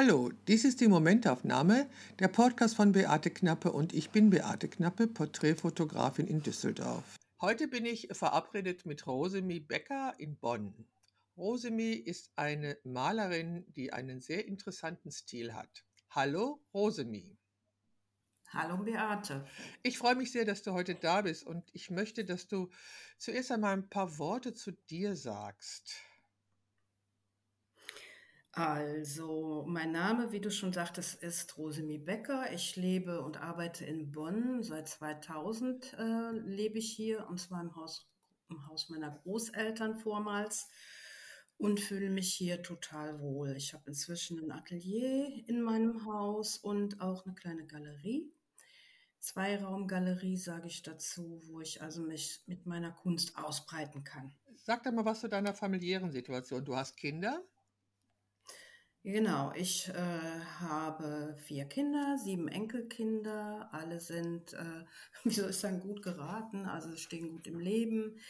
Hallo, dies ist die Momentaufnahme, der Podcast von Beate Knappe und ich bin Beate Knappe, Porträtfotografin in Düsseldorf. Heute bin ich verabredet mit Rosemi Becker in Bonn. Rosemi ist eine Malerin, die einen sehr interessanten Stil hat. Hallo, Rosemi. Hallo Beate. Ich freue mich sehr, dass du heute da bist und ich möchte, dass du zuerst einmal ein paar Worte zu dir sagst. Also, mein Name, wie du schon sagtest, ist Rosemi Becker. Ich lebe und arbeite in Bonn. Seit 2000 äh, lebe ich hier, und zwar im Haus, im Haus meiner Großeltern vormals und fühle mich hier total wohl. Ich habe inzwischen ein Atelier in meinem Haus und auch eine kleine Galerie. Zweiraumgalerie sage ich dazu, wo ich also mich mit meiner Kunst ausbreiten kann. Sag doch mal was zu deiner familiären Situation. Du hast Kinder? Genau, ich äh, habe vier Kinder, sieben Enkelkinder. Alle sind, äh, wie soll ich sagen, gut geraten, also stehen gut im Leben.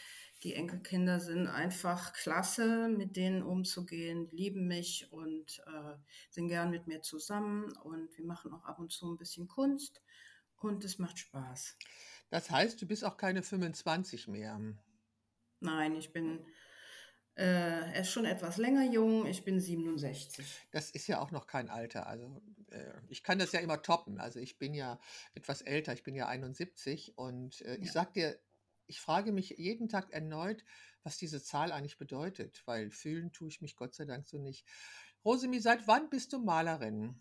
Die Enkelkinder sind einfach klasse, mit denen umzugehen, lieben mich und äh, sind gern mit mir zusammen. Und wir machen auch ab und zu ein bisschen Kunst und es macht Spaß. Das heißt, du bist auch keine 25 mehr. Nein, ich bin äh, er ist schon etwas länger jung, ich bin 67. Das ist ja auch noch kein Alter. Also äh, ich kann das ja immer toppen. Also ich bin ja etwas älter, ich bin ja 71 und äh, ich Ja. sag dir, ich frage mich jeden Tag erneut, was diese Zahl eigentlich bedeutet, weil fühlen tue ich mich Gott sei Dank so nicht. Rosemi, seit wann bist du Malerin?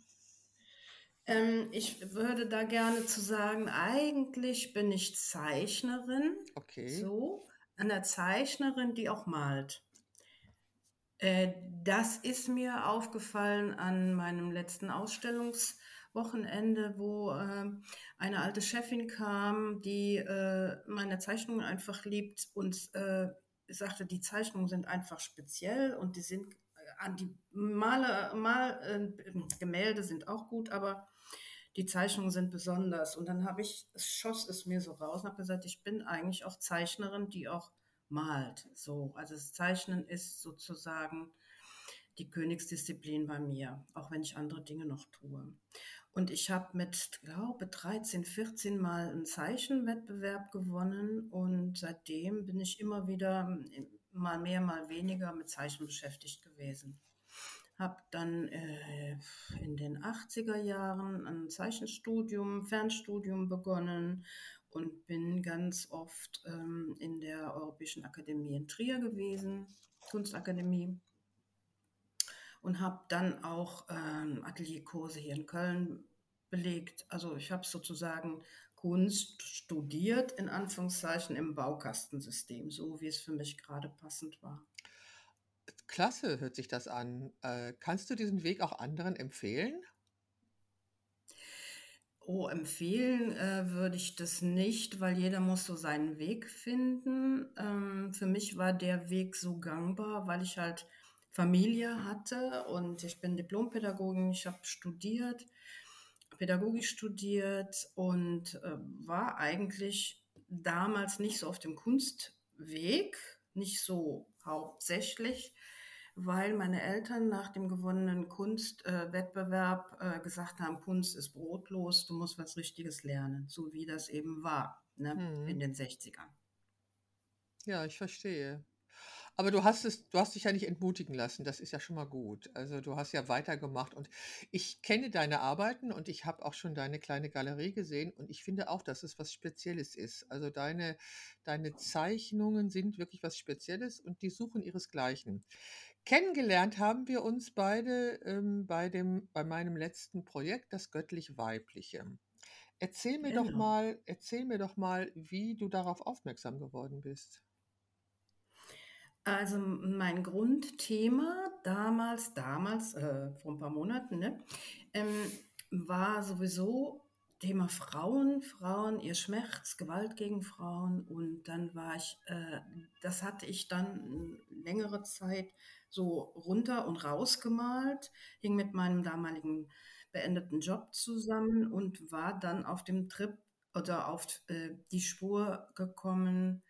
Ähm, ich würde da gerne zu sagen, eigentlich bin ich Zeichnerin, Okay. so, eine Zeichnerin, die auch malt. Äh, das ist mir aufgefallen an meinem letzten Ausstellungswochenende, wo ähm, eine alte Chefin kam, die äh, meine Zeichnungen einfach liebt und äh, sagte, die Zeichnungen sind einfach speziell und die sind äh, an die Male, Mal, äh, Gemälde sind auch gut, aber die Zeichnungen sind besonders. Und dann habe ich, schoss es mir so raus und habe gesagt, ich bin eigentlich auch Zeichnerin, die auch malt. So, also das Zeichnen ist sozusagen die Königsdisziplin bei mir, auch wenn ich andere Dinge noch tue. Und ich habe mit, glaube 13, 14 Mal einen Zeichenwettbewerb gewonnen und seitdem bin ich immer wieder mal mehr, mal weniger mit Zeichen beschäftigt gewesen. Habe dann äh, in den 80er Jahren ein Zeichenstudium, Fernstudium begonnen und bin ganz oft ähm, in der Europäischen Akademie in Trier gewesen, Kunstakademie und habe dann auch ähm, Atelierkurse hier in Köln belegt. Also ich habe sozusagen Kunst studiert, in Anführungszeichen, im Baukastensystem, so wie es für mich gerade passend war. Klasse hört sich das an. Äh, kannst du diesen Weg auch anderen empfehlen? Oh, empfehlen äh, würde ich das nicht, weil jeder muss so seinen Weg finden. Ähm, für mich war der Weg so gangbar, weil ich halt Familie hatte und ich bin Diplompädagogin, ich habe studiert, Pädagogik studiert und äh, war eigentlich damals nicht so auf dem Kunstweg, nicht so hauptsächlich, weil meine Eltern nach dem gewonnenen Kunstwettbewerb äh, gesagt haben, Kunst ist brotlos, du musst was Richtiges lernen, so wie das eben war ne, in Hm. den 60ern. Ja, ich verstehe. Aber du hast es, du hast dich ja nicht entmutigen lassen. Das ist ja schon mal gut. Also du hast ja weitergemacht und ich kenne deine Arbeiten und ich habe auch schon deine kleine Galerie gesehen und ich finde auch, dass es was Spezielles ist. Also deine, deine Zeichnungen sind wirklich was Spezielles und die suchen ihresgleichen. Kennengelernt haben wir uns beide ähm, bei dem, bei meinem letzten Projekt, das Göttlich-Weibliche. Erzähl mir doch Genau. mal, erzähl mir doch mal, wie du darauf aufmerksam geworden bist. Also mein Grundthema damals, damals, äh, vor ein paar Monaten, ne, ähm, war sowieso Thema Frauen, Frauen, ihr Schmerz, Gewalt gegen Frauen. Und dann war ich, äh, das hatte ich dann längere Zeit so runter und rausgemalt, hing mit meinem damaligen beendeten Job zusammen und war dann auf dem Trip oder auf äh, die Spur gekommen,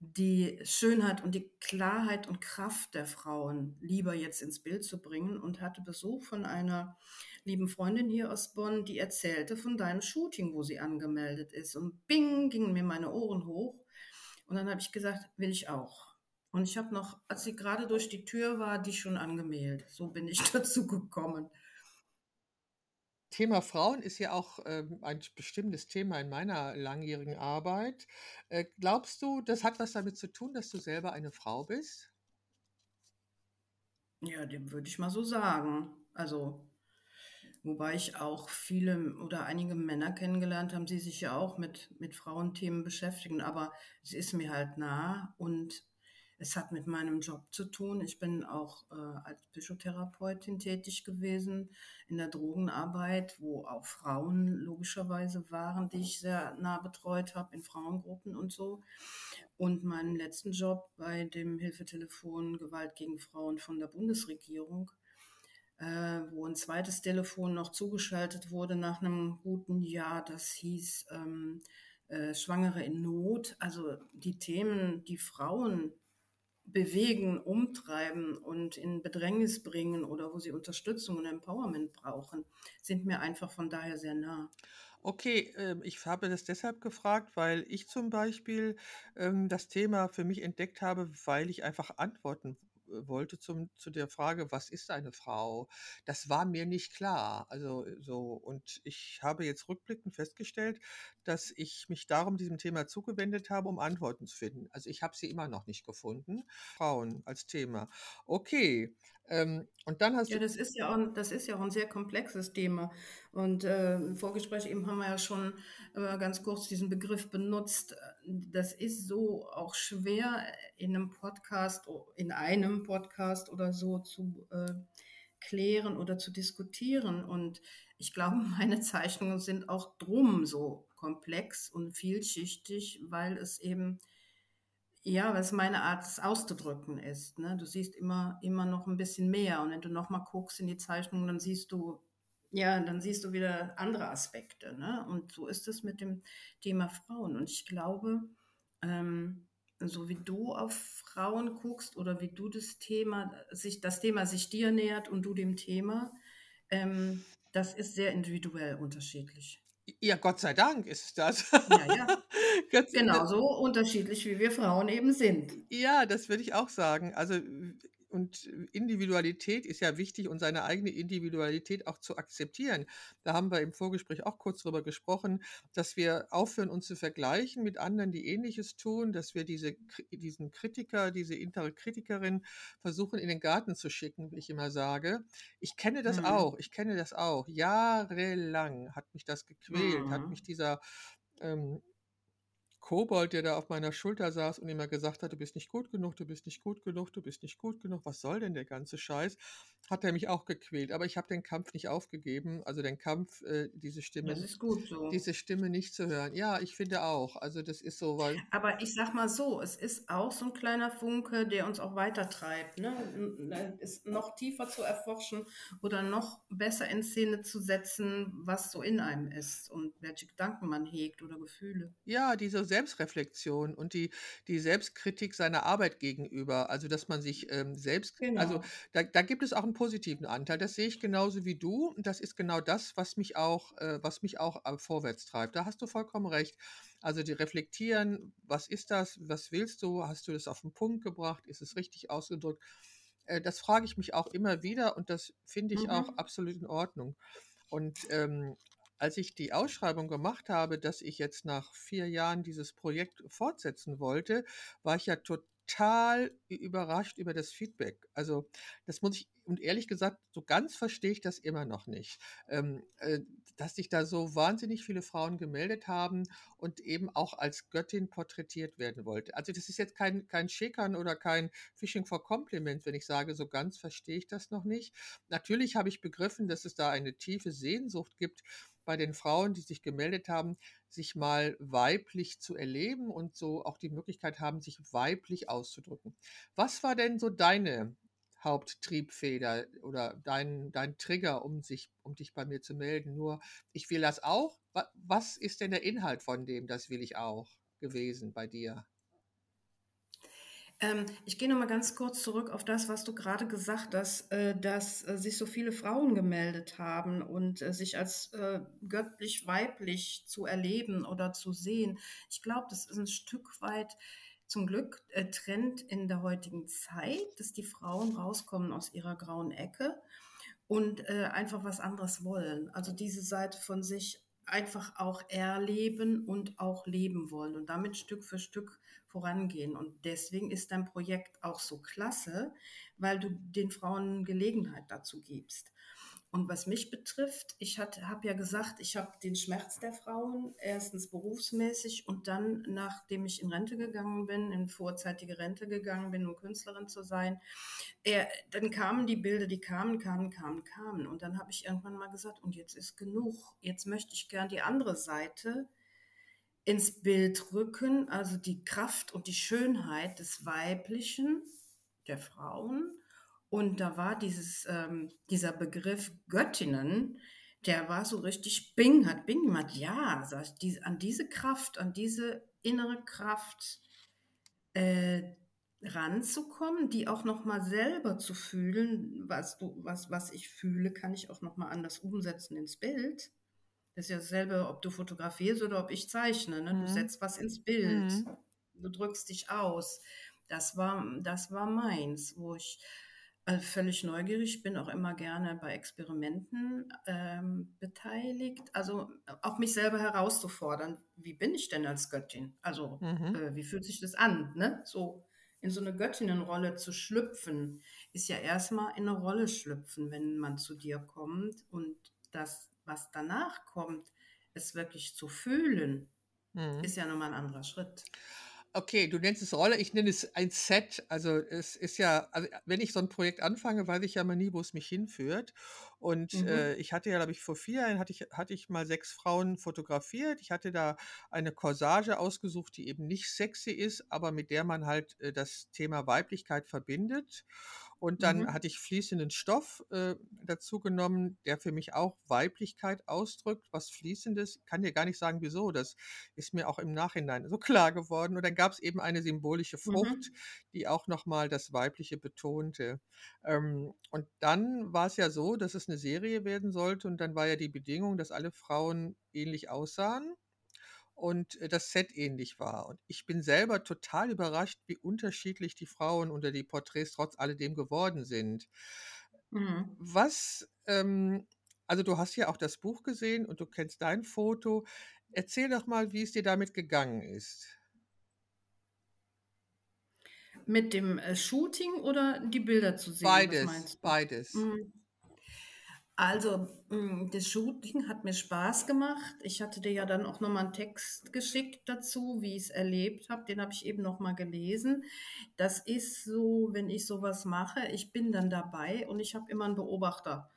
die Schönheit und die Klarheit und Kraft der Frauen lieber jetzt ins Bild zu bringen und hatte Besuch von einer lieben Freundin hier aus Bonn, die erzählte von deinem Shooting, wo sie angemeldet ist. Und bing, gingen mir meine Ohren hoch. Und dann habe ich gesagt, will ich auch. Und ich habe noch, als sie gerade durch die Tür war, die schon angemeldet. So bin ich dazu gekommen. Thema Frauen ist ja auch ähm, ein bestimmtes Thema in meiner langjährigen Arbeit. Äh, glaubst du, das hat was damit zu tun, dass du selber eine Frau bist? Ja, dem würde ich mal so sagen. Also, wobei ich auch viele oder einige Männer kennengelernt haben, die sich ja auch mit, mit Frauenthemen beschäftigen, aber es ist mir halt nah und es hat mit meinem Job zu tun. Ich bin auch äh, als Psychotherapeutin tätig gewesen in der Drogenarbeit, wo auch Frauen logischerweise waren, die ich sehr nah betreut habe in Frauengruppen und so. Und meinen letzten Job bei dem Hilfetelefon Gewalt gegen Frauen von der Bundesregierung, äh, wo ein zweites Telefon noch zugeschaltet wurde nach einem guten Jahr, das hieß ähm, äh, Schwangere in Not. Also die Themen, die Frauen bewegen, umtreiben und in Bedrängnis bringen oder wo sie Unterstützung und Empowerment brauchen, sind mir einfach von daher sehr nah. Okay, ähm, ich habe das deshalb gefragt, weil ich zum Beispiel ähm, das Thema für mich entdeckt habe, weil ich einfach Antworten wollte zum, zu der Frage, was ist eine Frau? Das war mir nicht klar. Also äh, so, und ich habe jetzt rückblickend festgestellt, dass ich mich darum diesem Thema zugewendet habe, um Antworten zu finden. Also ich habe sie immer noch nicht gefunden. Frauen als Thema. Okay. Ähm, und dann hast ja, du. das ist ja auch, das ist ja auch ein sehr komplexes Thema. Und äh, im Vorgespräch eben haben wir ja schon äh, ganz kurz diesen Begriff benutzt. Das ist so auch schwer in einem Podcast, in einem Podcast oder so zu äh, klären oder zu diskutieren. Und ich glaube, meine Zeichnungen sind auch drum so komplex und vielschichtig, weil es eben ja, weil es meine Art es auszudrücken ist. Ne? Du siehst immer, immer noch ein bisschen mehr. Und wenn du nochmal guckst in die Zeichnung, dann siehst du, ja, dann siehst du wieder andere Aspekte. Ne? Und so ist es mit dem Thema Frauen. Und ich glaube, ähm, so wie du auf Frauen guckst oder wie du das Thema, sich, das Thema sich dir nähert und du dem Thema, ähm, das ist sehr individuell unterschiedlich. Ja, Gott sei Dank ist das. Ja, ja. genau, so unterschiedlich wie wir Frauen eben sind. Ja, das würde ich auch sagen. Also und Individualität ist ja wichtig und seine eigene Individualität auch zu akzeptieren. Da haben wir im Vorgespräch auch kurz drüber gesprochen, dass wir aufhören, uns zu vergleichen mit anderen, die Ähnliches tun, dass wir diese, diesen Kritiker, diese innere Kritikerin versuchen in den Garten zu schicken, wie ich immer sage. Ich kenne das mhm. auch, ich kenne das auch. Jahrelang hat mich das gequält, mhm. hat mich dieser ähm, Kobold, der da auf meiner Schulter saß und immer gesagt hat, du bist nicht gut genug, du bist nicht gut genug, du bist nicht gut genug, was soll denn der ganze Scheiß, hat er mich auch gequält. Aber ich habe den Kampf nicht aufgegeben, also den Kampf, äh, diese Stimme, das ist gut so. diese Stimme nicht zu hören. Ja, ich finde auch. Also das ist so, weil. Aber ich sag mal so, es ist auch so ein kleiner Funke, der uns auch weitertreibt, ne? Ist noch tiefer zu erforschen oder noch besser in Szene zu setzen, was so in einem ist und welche Gedanken man hegt oder Gefühle. Ja, diese Selbstreflexion und die, die Selbstkritik seiner Arbeit gegenüber. Also, dass man sich ähm, selbst, also, genau. also da, da gibt es auch einen positiven Anteil. Das sehe ich genauso wie du. Und das ist genau das, was mich auch, äh, was mich auch äh, vorwärts treibt. Da hast du vollkommen recht. Also die reflektieren, was ist das, was willst du, hast du das auf den Punkt gebracht, ist es richtig ausgedrückt? Äh, das frage ich mich auch immer wieder und das finde ich mhm. auch absolut in Ordnung. Und ähm, als ich die Ausschreibung gemacht habe, dass ich jetzt nach vier Jahren dieses Projekt fortsetzen wollte, war ich ja total überrascht über das Feedback. Also das muss ich, und ehrlich gesagt, so ganz verstehe ich das immer noch nicht, ähm, äh, dass sich da so wahnsinnig viele Frauen gemeldet haben und eben auch als Göttin porträtiert werden wollte. Also das ist jetzt kein, kein Schäkern oder kein Fishing for Compliment, wenn ich sage, so ganz verstehe ich das noch nicht. Natürlich habe ich begriffen, dass es da eine tiefe Sehnsucht gibt, bei den Frauen, die sich gemeldet haben, sich mal weiblich zu erleben und so auch die Möglichkeit haben, sich weiblich auszudrücken. Was war denn so deine Haupttriebfeder oder dein, dein Trigger, um sich, um dich bei mir zu melden? Nur, ich will das auch. Was ist denn der Inhalt von dem, das will ich auch gewesen bei dir? Ähm, ich gehe noch mal ganz kurz zurück auf das, was du gerade gesagt hast, äh, dass äh, sich so viele Frauen gemeldet haben und äh, sich als göttlich-weiblich zu erleben oder zu sehen. Ich glaube, das ist ein Stück weit zum Glück Trend in der heutigen Zeit, dass die Frauen rauskommen aus ihrer grauen Ecke und einfach was anderes wollen. Also diese Seite von sich einfach auch erleben und auch leben wollen und damit Stück für Stück vorangehen. Und deswegen ist dein Projekt auch so klasse, weil du den Frauen Gelegenheit dazu gibst. Und was mich betrifft, ich habe ja gesagt, ich habe den Schmerz der Frauen erstens berufsmäßig und dann, nachdem ich in Rente gegangen bin, in vorzeitige Rente gegangen bin, um Künstlerin zu sein, er, dann kamen die Bilder, die kamen, kamen, kamen, kamen. Und dann habe ich irgendwann mal gesagt, und jetzt ist genug. Jetzt möchte ich gern die andere Seite ins Bild rücken, also die Kraft und die Schönheit des Weiblichen, der Frauen und da war dieses, ähm, dieser Begriff Göttinnen, der war so richtig Bing, hat Bing gemacht. Ja, sag ich, die, an diese Kraft, an diese innere Kraft äh, ranzukommen, die auch nochmal selber zu fühlen, was, du, was, was ich fühle, kann ich auch nochmal anders umsetzen ins Bild. Das ist ja dasselbe, ob du fotografierst oder ob ich zeichne. Ne? Du Mhm. setzt was ins Bild. Mhm. Du drückst dich aus. Das war, das war meins, wo ich äh, völlig neugierig bin, auch immer gerne bei Experimenten ähm, beteiligt. Also auch mich selber herauszufordern, wie bin ich denn als Göttin? Also Mhm. äh, wie fühlt sich das an? Ne? So in so eine Göttinnenrolle zu schlüpfen, ist ja erstmal in eine Rolle schlüpfen, wenn man zu dir kommt und das, was danach kommt, es wirklich zu fühlen, Mhm. ist ja nochmal ein anderer Schritt. Okay, du nennst es Rolle, ich nenne es ein Set. Also es ist ja, also wenn ich so ein Projekt anfange, weiß ich ja immer nie, wo es mich hinführt. Und Mhm. äh, ich hatte ja, glaube ich, vor vier Jahren hatte ich, hatte ich mal sechs Frauen fotografiert. Ich hatte da eine Corsage ausgesucht, die eben nicht sexy ist, aber mit der man halt äh, das Thema Weiblichkeit verbindet. Und dann Mhm. hatte ich fließenden Stoff äh, dazu genommen, der für mich auch Weiblichkeit ausdrückt, was Fließendes. Ich kann dir gar nicht sagen, wieso. Das ist mir auch im Nachhinein so klar geworden. Und dann gab es eben eine symbolische Frucht, Mhm. die auch nochmal das Weibliche betonte. Ähm, und dann war es ja so, dass es eine Serie werden sollte. Und dann war ja die Bedingung, dass alle Frauen ähnlich aussahen und äh, das Set ähnlich war. Und ich bin selber total überrascht, wie unterschiedlich die Frauen unter die Porträts trotz alledem geworden sind. Mhm. Was, ähm, also du hast ja auch das Buch gesehen und du kennst dein Foto. Erzähl doch mal, wie es dir damit gegangen ist. Mit dem äh, Shooting oder die Bilder zu sehen? Beides, beides. Mm, Also, mm, das Shooting hat mir Spaß gemacht. Ich hatte dir ja dann auch nochmal einen Text geschickt dazu, wie ich es erlebt habe. Den habe ich eben nochmal gelesen. Das ist so, wenn ich sowas mache, ich bin dann dabei und ich habe immer einen Beobachter,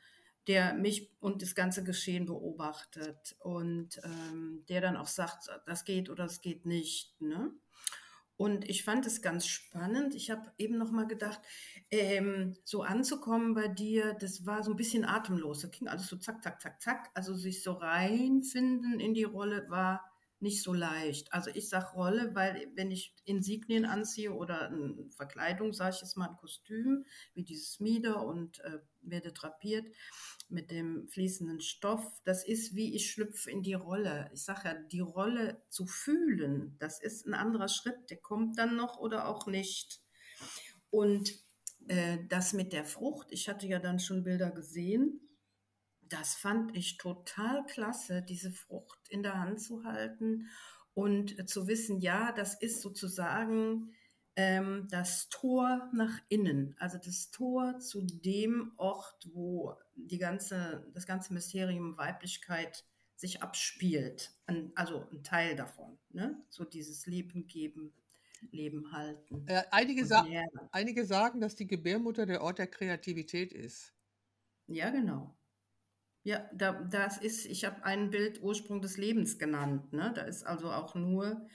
der mich und das ganze Geschehen beobachtet und ähm, der dann auch sagt, das geht oder das geht nicht. Ne? Und ich fand es ganz spannend. Ich habe eben noch mal gedacht, ähm, so anzukommen bei dir, das war so ein bisschen atemlos. Da ging alles so zack, zack, zack, zack. Also sich so reinfinden in die Rolle war nicht so leicht. Also ich sage Rolle, weil wenn ich Insignien anziehe oder eine Verkleidung, sage ich jetzt mal ein Kostüm, wie dieses Mieder und äh, werde drapiert mit dem fließenden Stoff, das ist wie ich schlüpfe in die Rolle. Ich sage ja, die Rolle zu fühlen, das ist ein anderer Schritt, der kommt dann noch oder auch nicht. Und äh, das mit der Frucht, ich hatte ja dann schon Bilder gesehen, das fand ich total klasse, diese Frucht in der Hand zu halten und äh, zu wissen, ja, das ist sozusagen ähm, das Tor nach innen, also das Tor zu dem Ort, wo die ganze, das ganze Mysterium Weiblichkeit sich abspielt. Ein, also ein Teil davon, ne? so dieses Leben geben, Leben halten. Äh, einige, sa einige sagen, dass die Gebärmutter der Ort der Kreativität ist. Ja, genau. Ja, da, das ist, ich habe ein Bild Ursprung des Lebens genannt. Ne? Da ist also auch nur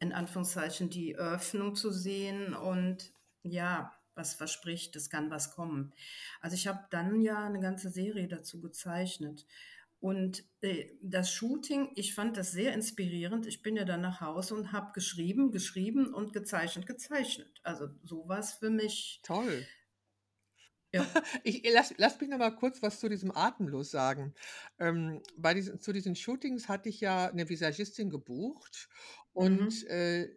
in Anführungszeichen die Öffnung zu sehen und ja, was verspricht, es kann was kommen. Also ich habe dann ja eine ganze Serie dazu gezeichnet Und äh, das Shooting, ich fand das sehr inspirierend. Ich bin ja dann nach Hause und habe geschrieben, geschrieben und gezeichnet, gezeichnet. Also so war es für mich. Toll. Ja. Ich lass lass mich noch mal kurz was zu diesem Atemlos sagen. Ähm, bei diesen zu diesen Shootings hatte ich ja eine Visagistin gebucht und, Mhm. äh,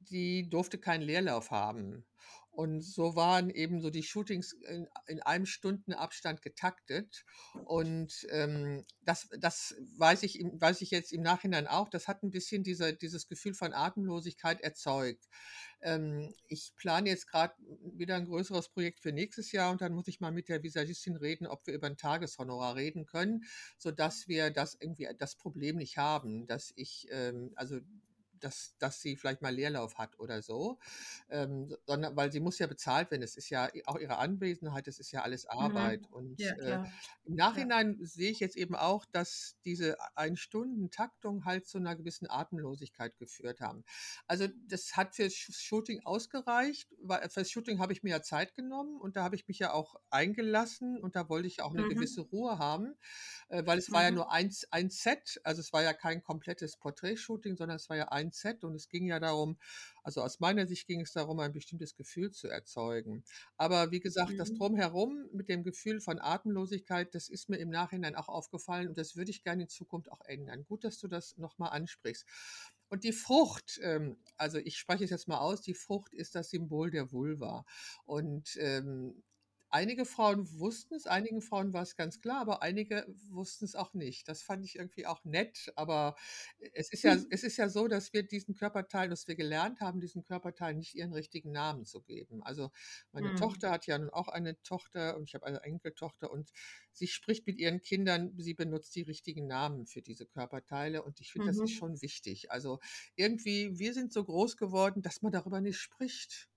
die durfte keinen Leerlauf haben. Und so waren eben so die Shootings in in einem Stundenabstand getaktet. Und, ähm, das das weiß ich weiß ich jetzt im Nachhinein auch, das hat ein bisschen diese dieses Gefühl von Atemlosigkeit erzeugt. Ähm, ich plane jetzt gerade wieder ein größeres Projekt für nächstes Jahr und dann muss ich mal mit der Visagistin reden, ob wir über ein Tageshonorar reden können, sodass wir das irgendwie das Problem nicht haben, dass ich, ähm also, dass dass sie vielleicht mal Leerlauf hat oder so, ähm, sondern weil sie muss ja bezahlt werden. Es ist ja auch ihre Anwesenheit, das ist ja alles Arbeit. Mhm. Und, Ja, äh, im Ja. Nachhinein sehe ich jetzt eben auch, dass diese Ein-Stunden-Taktung halt zu einer gewissen Atemlosigkeit geführt haben. Also, das hat fürs Sh Shooting ausgereicht, weil fürs Shooting habe ich mir ja Zeit genommen und da habe ich mich ja auch eingelassen und da wollte ich auch eine gewisse Mhm. Ruhe haben, äh, weil es war ja Mhm. nur eins ein Set, also es war ja kein komplettes Porträtshooting, sondern es war ja ein Set und es ging ja darum also aus meiner Sicht ging es darum, ein bestimmtes Gefühl zu erzeugen. Aber wie gesagt, das Mhm. Drumherum mit dem Gefühl von Atemlosigkeit, das ist mir im Nachhinein auch aufgefallen und das würde ich gerne in Zukunft auch ändern. Gut, dass du das noch mal ansprichst. Und die Frucht, ähm, also ich spreche es jetzt mal aus, die Frucht ist das Symbol der Vulva. Und, ähm, einige Frauen wussten es, einigen Frauen war es ganz klar, aber einige wussten es auch nicht. Das fand ich irgendwie auch nett, aber es ist ja es ist ja so, dass wir diesen Körperteilen dass wir gelernt haben, diesen Körperteilen nicht ihren richtigen Namen zu geben. Also, meine Mhm. Tochter hat ja nun auch eine Tochter und ich habe eine Enkeltochter und sie spricht mit ihren Kindern, sie benutzt die richtigen Namen für diese Körperteile und ich finde, das ist Mhm. schon wichtig. Also, irgendwie wir sind so groß geworden, dass man darüber nicht spricht.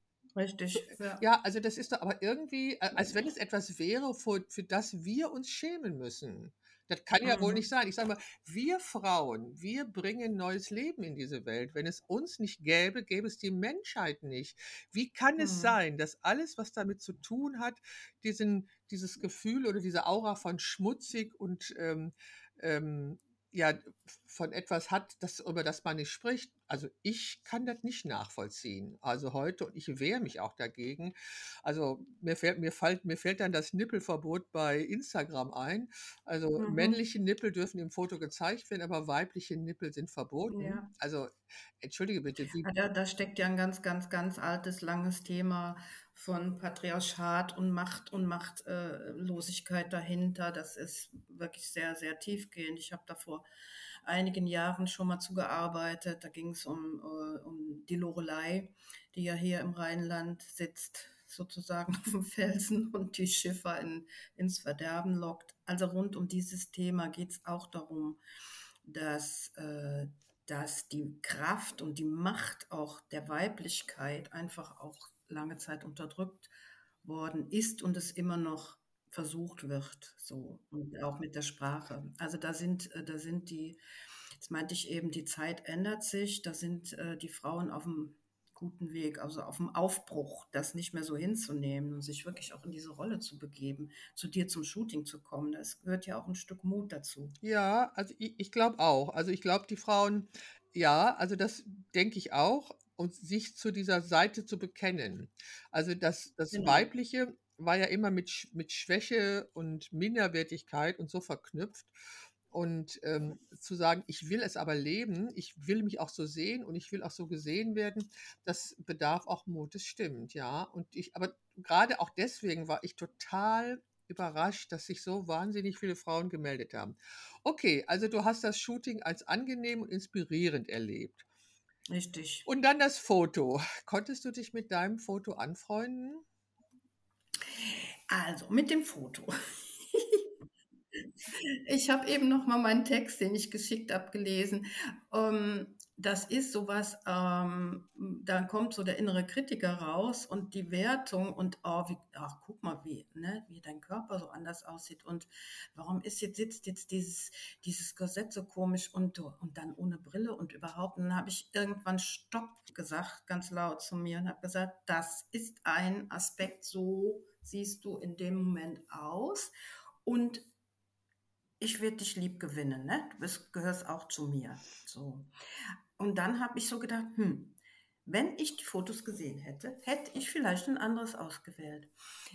So, Richtig, äh, ja. ja, also das ist doch aber irgendwie, a als wenn es etwas wäre, vor für das wir uns schämen müssen. Das kann ja wohl nicht Mhm. sein. Ich sage mal, wir Frauen, wir bringen neues Leben in diese Welt. Wenn es uns nicht gäbe, gäbe es die Menschheit nicht. Wie kann es Mhm. sein, dass alles, was damit zu tun hat, diesen dieses Gefühl oder diese Aura von schmutzig und, ähm, ähm, ja, von etwas hat, das über das man nicht spricht. Also, ich kann das nicht nachvollziehen. Also, heute und ich wehre mich auch dagegen. Also, mir fällt mir fällt mir fällt dann das Nippelverbot bei Instagram ein. Also, Mhm. männliche Nippel dürfen im Foto gezeigt werden, aber weibliche Nippel sind verboten. Ja. Also, entschuldige bitte, da da steckt ja 'n ganz, ganz, ganz altes, langes Thema von Patriarchat und Macht und Macht äh, Losigkeit dahinter. Das ist wirklich sehr, sehr tiefgehend. Ich habe da vor einigen Jahren schon mal zu gearbeitet. Da ging's um äh, um die Loreley, die ja hier im Rheinland sitzt, sozusagen auf'm Felsen und die Schiffer in ins Verderben lockt. Also, rund um dieses Thema geht's auch darum, dass äh, dass die Kraft und die Macht auch der Weiblichkeit einfach auch lange Zeit unterdrückt worden ist und es immer noch versucht wird, so und auch mit der Sprache. Also, da sind äh, da sind die das meinte ich eben, die Zeit ändert sich, da sind, äh, die Frauen auf'm guten Weg, also auf'm Aufbruch, das nicht mehr so hinzunehmen und sich wirklich auch in diese Rolle zu begeben, zu dir zum Shooting zu kommen. Das gehört ja auch 'n Stück Mut dazu. Ja, also i ich glaube auch. Also, ich glaube, die Frauen ja, also das denke ich auch und sich zu dieser Seite zu bekennen. Also, das das Genau. Weibliche war ja immer mit mit Schwäche und Minderwertigkeit und so verknüpft. Und, ähm, zu sagen: „Ich will es aber leben, ich will mich auch so sehen und ich will auch so gesehen werden“, das bedarf auch Mut, das stimmt, ja. Und ich aber grade auch deswegen war ich total überrascht, dass sich so wahnsinnig viele Frauen gemeldet haben. Okay, also du hast das Shooting als angenehm und inspirierend erlebt. Richtig. Und dann das Foto. Konntest du dich mit deinem Foto anfreunden? Also, mit dem Foto. Ich habe eben noch mal meinen Text, den ich geschickt habe, gelesen. Ähm, das ist so was, ähm, hm, da kommt so der innere Kritiker raus und die Wertung und: „Oh, wie ach, guck mal, wie ne, wie dein Körper so anders aussieht und warum ist jetzt sitzt jetzt dieses dieses Korsett so komisch und und dann ohne Brille und überhaupt.“ Und dann habe ich irgendwann „Stopp“ gesagt, ganz laut zu mir und habe gesagt: „Das ist ein Aspekt, so siehst du in dem Moment aus.“ Und ich werde dich lieb gewinnen, ne? Du bist, gehörst auch zu mir. So. Und dann habe ich so gedacht, hm, wenn ich die Fotos gesehen hätte, hätte ich vielleicht ein anderes ausgewählt.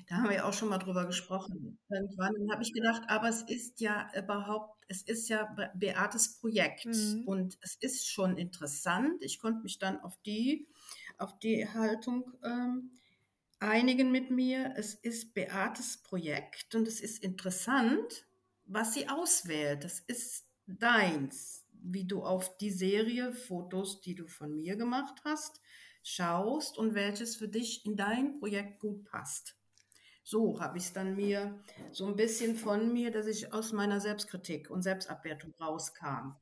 Da haben wir ja auch schon mal drüber gesprochen. Irgendwann habe ich gedacht, aber es ist ja überhaupt, es ist ja Beates Projekt Mhm. und es ist schon interessant. Ich konnte mich dann auf die, auf die Haltung ähm, einigen mit mir. Es ist Beates Projekt und es ist interessant, was sie auswählt. Das ist deins, wie du auf die Serie Fotos, die du von mir gemacht hast, schaust und welches für dich in dein Projekt gut passt. So habe ich es dann mir so ein bisschen von mir, dass ich aus meiner Selbstkritik und Selbstabwertung rauskam.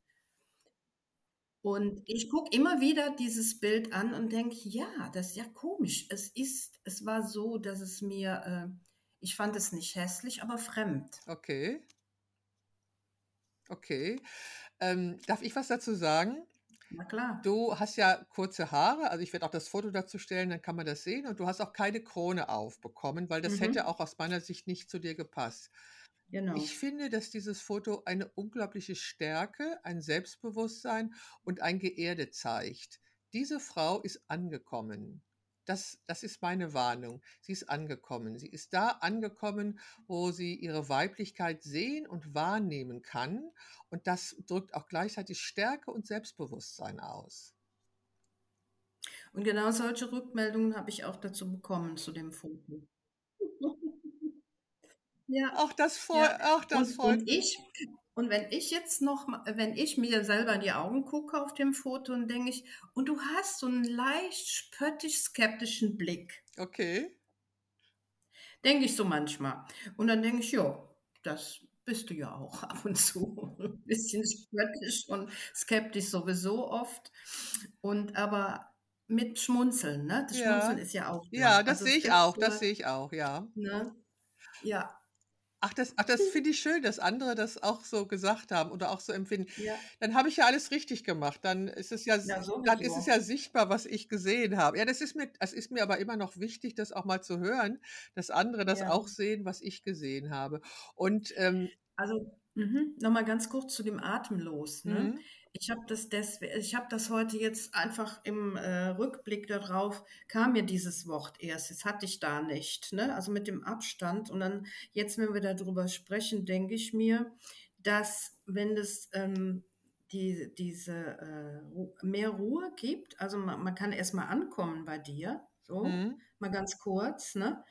Und ich gucke immer wieder dieses Bild an und denke, ja, das ist ja komisch. Es ist, es war so, dass es mir, äh, ich fand es nicht hässlich, aber fremd. Okay. Okay. Ähm, darf ich was dazu sagen? Na klar. Du hast ja kurze Haare, also ich werde auch das Foto dazu stellen, dann kann man das sehen. Und du hast auch keine Krone aufbekommen, weil das Mhm. hätte auch aus meiner Sicht nicht zu dir gepasst. Genau. Ich finde, dass dieses Foto eine unglaubliche Stärke, ein Selbstbewusstsein und ein Geerde zeigt. Diese Frau ist angekommen. Das, das ist meine Warnung. Sie ist angekommen. Sie ist da angekommen, wo sie ihre Weiblichkeit sehen und wahrnehmen kann. Und das drückt auch gleichzeitig Stärke und Selbstbewusstsein aus. Und genau solche Rückmeldungen habe ich auch dazu bekommen zu dem Foto. ja. Auch das, freu ja. auch das und, und ich und wenn ich jetzt noch, wenn ich mir selber in die Augen gucke auf dem Foto, dann denke ich, und du hast so einen leicht spöttisch-skeptischen Blick. Okay. Denke ich so manchmal. Und dann denke ich, ja, das bist du ja auch ab und zu. Ein bisschen spöttisch und skeptisch sowieso oft. Und aber mit Schmunzeln, ne? Das Ja. Schmunzeln ist ja auch da. Ja, das Also sehe ich auch. Das sehe ich auch, ja. ne? Ja, Ach, das, ach, das finde ich schön, dass andere das auch so gesagt haben oder auch so empfinden. ja, Dann habe ich ja alles richtig gemacht. Dann ist es ja, ja, dann ist es ja sichtbar, was ich gesehen habe. Ja, das ist mir, das ist mir aber immer noch wichtig, das auch mal zu hören, dass andere das Ja. auch sehen, was ich gesehen habe. Und ähm, Also, mhm, nochmal ganz kurz zu dem Atemlos. Ne? mhm, Ich habe das, deswe- ich hab das heute jetzt einfach im äh, Rückblick darauf, kam mir dieses Wort erst. Das hatte ich da nicht. Ne? Also mit dem Abstand. Und dann, jetzt, wenn wir darüber sprechen, denke ich mir, dass wenn es ähm, die, diese äh, mehr Ruhe gibt, also man, man kann erstmal ankommen bei dir, so, mhm. mal ganz kurz, ne?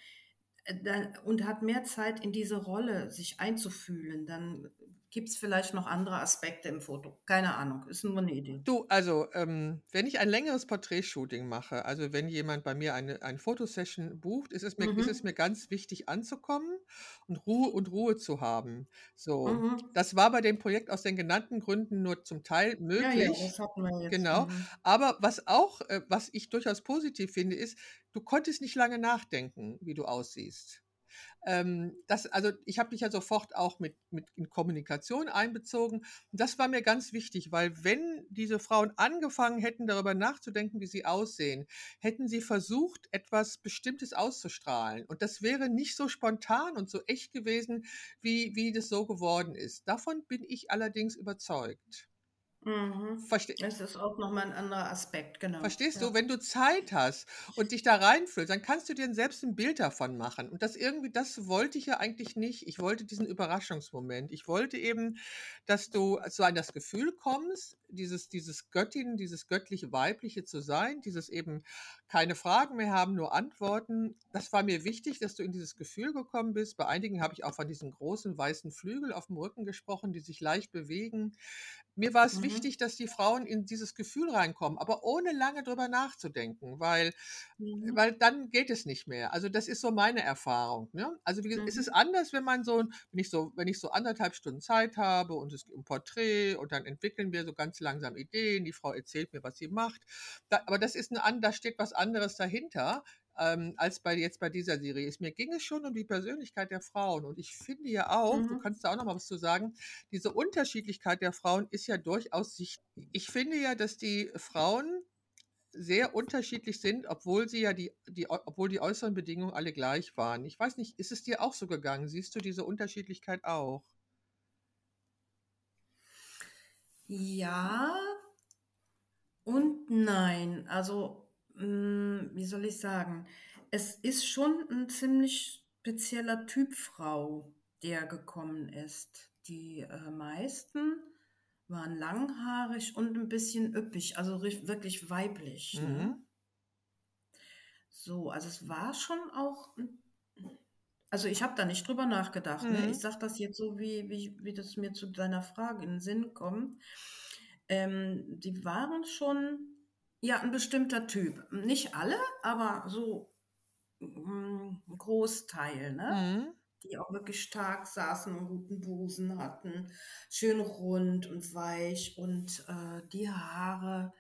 Äh, und hat mehr Zeit in diese Rolle sich einzufühlen, dann gibt es vielleicht noch andere Aspekte im Foto. Keine Ahnung, ist nur eine Idee. Du, also, ähm, wenn ich ein längeres Porträtshooting mache, also wenn jemand bei mir eine, eine Fotosession bucht, ist es, mir, ist es Mhm. mir ganz wichtig anzukommen und Ruhe und Ruhe zu haben. So, Mhm. das war bei dem Projekt aus den genannten Gründen nur zum Teil Ja, ja, möglich. das hatten wir jetzt. Genau. Mhm. Aber was auch, äh, was ich durchaus positiv finde, ist, du konntest nicht lange nachdenken, wie du aussiehst. Ähm, das, also ich habe dich ja sofort auch mit, mit in Kommunikation einbezogen. Und das war mir ganz wichtig, weil wenn diese Frauen angefangen hätten, darüber nachzudenken, wie sie aussehen, hätten sie versucht, etwas Bestimmtes auszustrahlen. Und das wäre nicht so spontan und so echt gewesen, wie, wie das so geworden ist. Davon bin ich allerdings überzeugt. Mhm. Verste Es ist auch nochmal ein anderer Aspekt, genau. Verstehst Ja. du, wenn du Zeit hast und dich da reinfühlst, dann kannst du dir selbst ein Bild davon machen. Und das irgendwie, das wollte ich ja eigentlich nicht. Ich wollte diesen Überraschungsmoment. Ich wollte eben, dass du so an das Gefühl kommst, dieses, dieses Göttin, dieses göttliche Weibliche zu sein, dieses eben keine Fragen mehr haben, nur Antworten. Das war mir wichtig, dass du in dieses Gefühl gekommen bist. Bei einigen habe ich auch von diesen großen weißen Flügel auf dem Rücken gesprochen, die sich leicht bewegen. Mir war es Mhm. wichtig, dass die Frauen in dieses Gefühl reinkommen, aber ohne lange drüber nachzudenken, weil, Mhm. weil dann geht es nicht mehr. Also das ist so meine Erfahrung. Ne? Also wie, gesagt, es ist Mhm. anders, wenn man so, wenn ich so, wenn ich so anderthalb Stunden Zeit habe und es gibt ein Porträt und dann entwickeln wir so ganz langsam Ideen. Die Frau erzählt mir, was sie macht. Da, aber das ist ein, da steht was anderes dahinter. Ähm, als bei jetzt bei dieser Serie ist. Mir ging es schon um die Persönlichkeit der Frauen. Und ich finde ja auch, du Mhm. kannst da auch noch mal was zu sagen, diese Unterschiedlichkeit der Frauen ist ja durchaus sichtbar. Ich finde ja, dass die Frauen sehr unterschiedlich sind, obwohl sie ja die, die, obwohl die äußeren Bedingungen alle gleich waren. Ich weiß nicht, ist es dir auch so gegangen? Siehst du diese Unterschiedlichkeit auch? Ja und nein. Also, hm, wie soll ich sagen? Es ist schon 'n ziemlich spezieller Typ Frau, der gekommen ist. Die, äh, meisten waren langhaarig und 'n bisschen üppig, also wirklich weiblich, ne? Mhm. So, also es war schon auch also ich habe da nicht drüber nachgedacht, ne? Ich Mhm. sage das jetzt so, wie wie wie das mir zu deiner Frage in 'n Sinn kommt. Ähm, die waren schon, ja, 'n bestimmter Typ. Nicht alle, aber so, hm, 'n Großteil, ne? Mhm. Die auch wirklich stark saßen und guten Busen hatten, schön rund und weich und, äh, die Haare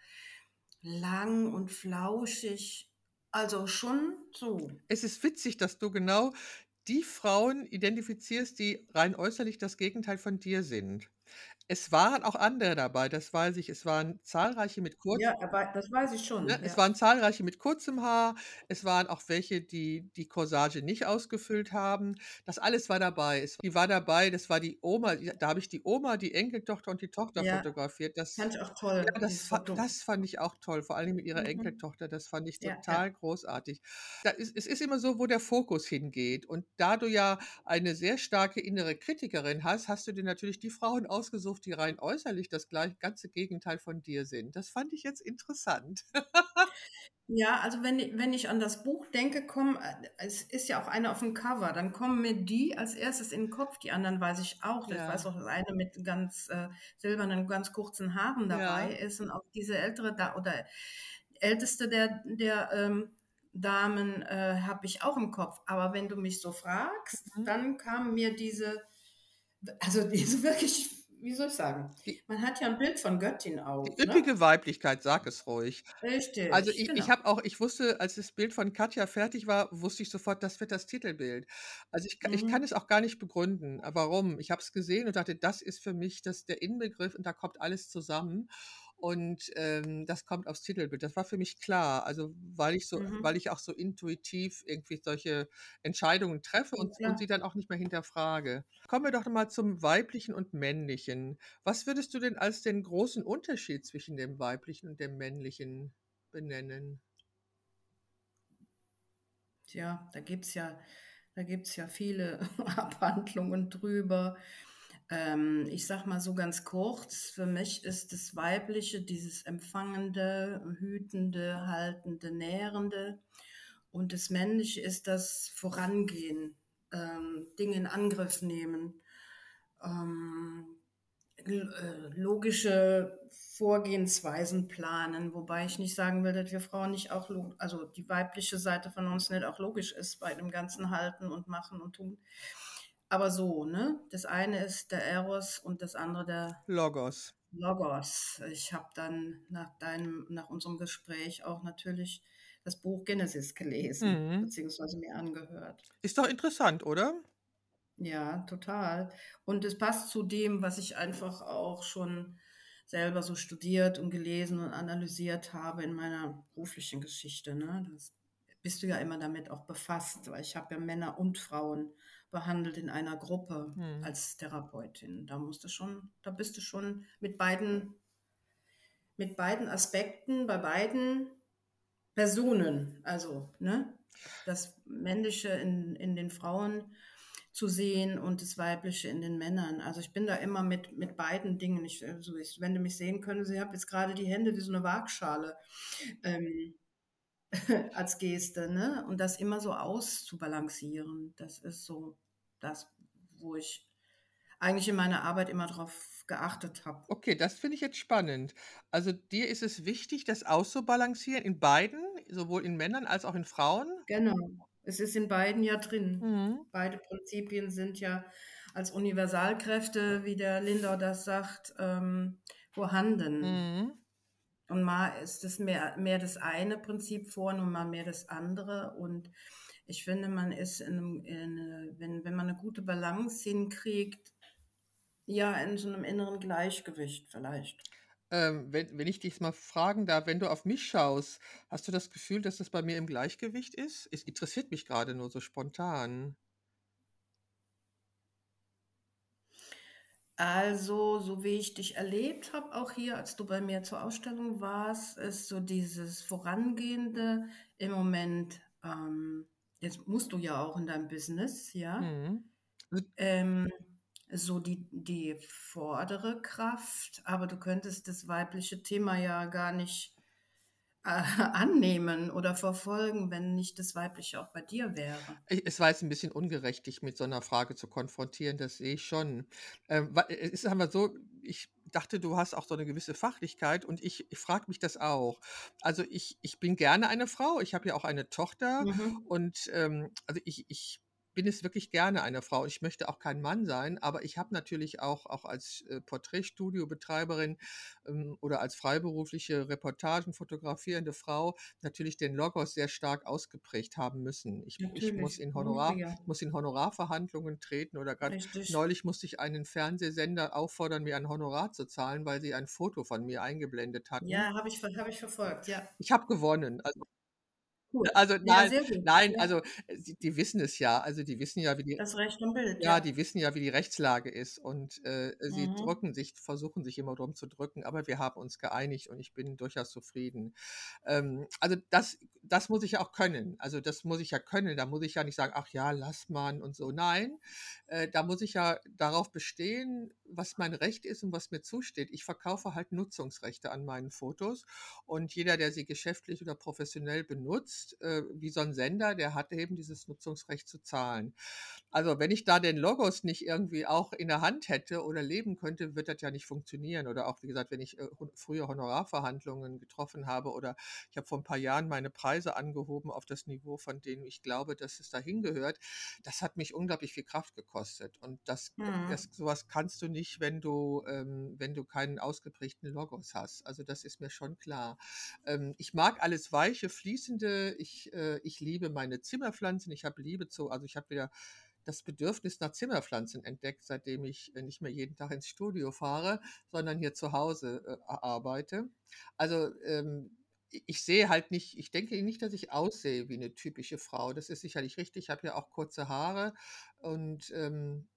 lang und flauschig, also schon so. Es ist witzig, dass du genau die Frauen identifizierst, die rein äußerlich das Gegenteil von dir sind. Es waren auch andere dabei, das weiß ich. Es waren zahlreiche mit kurz Ja, aber das weiß ich ne, schon, es ja. waren zahlreiche mit kurzem Haar. Es waren auch welche, die die Corsage nicht ausgefüllt haben. Das alles war dabei. Es die war dabei, das war die Oma, da habe ich die Oma, die Enkeltochter und die Tochter Ja, fotografiert. Das fand ich auch ja, toll, das dieses fa Foto. das fand ich auch toll, vor Dingen mit ihrer Mhm. Enkeltochter. Das fand ich Ja, total ja. großartig. Da ist es ist immer so, wo der Fokus hingeht. Und da du ja eine sehr starke innere Kritikerin hast, hast du dir natürlich die Frauen ausgesucht, die rein äußerlich das gleich ganze Gegenteil von dir sind. Das fand ich jetzt interessant. Ja, also wenn wenn ich an das Buch denke, kommen äh, es ist ja auch eine auf'm Cover, dann kommen mir die als 1. in 'n Kopf. Die anderen weiß ich auch. Ich weiß Ja. auch, dass eine mit ganz, äh, silbernen, ganz kurzen Haaren dabei Ja. ist und auch diese ältere Da oder älteste der der, ähm, Damen, äh, habe ich auch im Kopf. Aber wenn du mich so fragst, Mhm. dann kamen mir diese also diese wirklich wie soll ich sagen? Die Man hat ja 'n Bild von Göttin Die auch, ne? üppige Weiblichkeit, sag es ruhig. Also, Richtig, ich ich genau. habe auch ich wusste, als das Bild von Katja fertig war, wusste ich sofort, das wird das Titelbild. Also, ich ka ich kann Mhm. es auch gar nicht begründen. Warum? Ich habe es gesehen und dachte, das ist für mich das der Inbegriff und da kommt alles zusammen. Und, ähm, das kommt aufs Titelbild. Das war für mich klar. Also, weil ich so weil Mhm. ich auch so intuitiv irgendwie solche Entscheidungen treffe Ja, und und sie dann auch nicht mehr hinterfrage. Kommen wir doch mal zum Weiblichen und Männlichen. Was würdest du denn als den großen Unterschied zwischen dem Weiblichen und dem Männlichen benennen? Tja, da gibt's ja da gibt's ja viele Abhandlungen drüber. Ähm, ich sage mal so ganz kurz, für mich ist das Weibliche dieses Empfangende, Hütende, Haltende, Nährende und das Männliche ist das Vorangehen, ähm, Dinge in Angriff nehmen, ähm, äh, logische Vorgehensweisen planen, wobei ich nicht sagen will, dass wir Frauen nicht auch also die weibliche Seite von uns nicht auch logisch ist bei dem ganzen Halten und Machen und Tun. Aber so, ne? Das eine ist der Eros und das andere der Logos. Logos. Ich habe dann nach deinem nach unserem Gespräch auch natürlich das Buch Genesis gelesen, Mhm. beziehungsweise mir angehört. Ist doch interessant, oder? Ja, total. Und es passt zu dem, was ich einfach auch schon selber so studiert und gelesen und analysiert habe in meiner beruflichen Geschichte, ne? Das bist du ja immer damit auch befasst, weil ich habe ja Männer und Frauen behandelt in einer Gruppe Mhm. als Therapeutin. Da musst du schon da bist du schon mit beiden mit beiden Aspekten bei beiden Personen, also, ne? Das Männliche in in den Frauen zu sehen und das Weibliche in den Männern. Also, ich bin da immer mit mit beiden Dingen. Ich also, ich wenn du mich sehen könntest ich habe jetzt grade die Hände wie so 'ne Waagschale, ähm, als Geste, ne? Und das immer so auszubalancieren, das ist so das, wo ich eigentlich in meiner Arbeit immer drauf geachtet habe. Okay, das finde ich jetzt spannend. Also, dir ist es wichtig, das auszubalancieren in beiden, sowohl in Männern als auch in Frauen? Genau. Es ist in beiden ja drin. Mhm. Beide Prinzipien sind ja als Universalkräfte, wie der Lindau das sagt, ähm, vorhanden. Mhm. Und mal ist es mehr mehr das eine Prinzip vorne und mal mehr das andere. Und ich finde, man ist in 'nem in wenn wenn man 'ne gute Balance hinkriegt, ja, in so 'nem inneren Gleichgewicht vielleicht. Ähm, wenn wenn ich dich mal fragen darf, wenn du auf mich schaust, hast du das Gefühl, dass das bei mir im Gleichgewicht ist? Es interessiert mich grade nur so spontan. Also, so wie ich dich erlebt habe, auch hier, als du bei mir zur Ausstellung warst, ist so dieses Vorangehende im Moment, ähm jetzt musst du ja auch in deinem Business, ja? Mhm. Ähm, so die die vordere Kraft, aber du könntest das weibliche Thema ja gar nicht, annehmen oder verfolgen, wenn nicht das Weibliche auch bei dir wäre. Es war jetzt 'n bisschen ungerecht, dich mit so 'ner Frage zu konfrontieren, das sehe ich schon. Ähm, wa es ist aber so, ich dachte, du hast auch so 'ne gewisse Fachlichkeit und ich ich frage mich das auch. Also, ich ich bin gerne eine Frau, ich habe ja auch eine Tochter Mhm. und, ähm, also, ich ich bin es wirklich gerne eine Frau. Ich möchte auch kein Mann sein, aber ich habe natürlich auch auch als, äh, Porträtstudiobetreiberin, ähm, oder als freiberufliche Reportagen fotografierende Frau natürlich den Logos sehr stark ausgeprägt haben müssen. Ich ich muss in mhm, Honorar ja. muss in Honorarverhandlungen treten oder Richtig. neulich musste ich einen Fernsehsender auffordern, mir ein Honorar zu zahlen, weil sie ein Foto von mir eingeblendet hatten. Ja, habe ich habe ich verfolgt, ja. Ich habe gewonnen. Also Also, Ja, nein, gut, nein, ja. also, sie die wissen es ja. Also, die wissen ja, wie die Das Recht am Bild, ja, ja. die wissen ja, wie die Rechtslage ist und, äh, sie Mhm. drücken sich versuchen sich immer drum zu drücken, aber wir haben uns geeinigt und ich bin durchaus zufrieden. Ähm, also, das das muss ich ja auch können. Also, das muss ich ja können. Da muss ich ja nicht sagen: „Ach ja, lass mal“ und so. Nein, äh, da muss ich ja darauf bestehen, was mein Recht ist und was mir zusteht. Ich verkaufe halt Nutzungsrechte an meinen Fotos und jeder, der sie geschäftlich oder professionell benutzt, äh, wie so 'n Sender, der hat eben dieses Nutzungsrecht zu zahlen. Also, wenn ich da den Logos nicht irgendwie auch in der Hand hätte oder leben könnte, wird das ja nicht funktionieren. Oder auch, wie gesagt, wenn ich, äh, ho früher Honorarverhandlungen getroffen habe oder ich habe vor 'n paar Jahren meine Preise angehoben auf das Niveau, von dem ich glaube, dass es dahin gehört. Das hat mich unglaublich viel Kraft gekostet und das das Mhm. so was kannst du nicht, wenn du ähm, wenn du keinen ausgeprägten Logos hast. Also, das ist mir schon klar. Ähm, ich mag alles Weiche, Fließende. Ich äh, ich liebe meine Zimmerpflanzen. Ich habe Liebe zu also, ich habe wieder das Bedürfnis nach Zimmerpflanzen entdeckt, seitdem ich, äh, nicht mehr jeden Tag ins Studio fahre, sondern hier zu Hause, äh, arbeite. Also, ähm, ich sehe halt nicht ich denke nicht, dass ich aussehe wie 'ne typische Frau. Das ist sicherlich richtig. Ich habe ja auch kurze Haare und, ähm,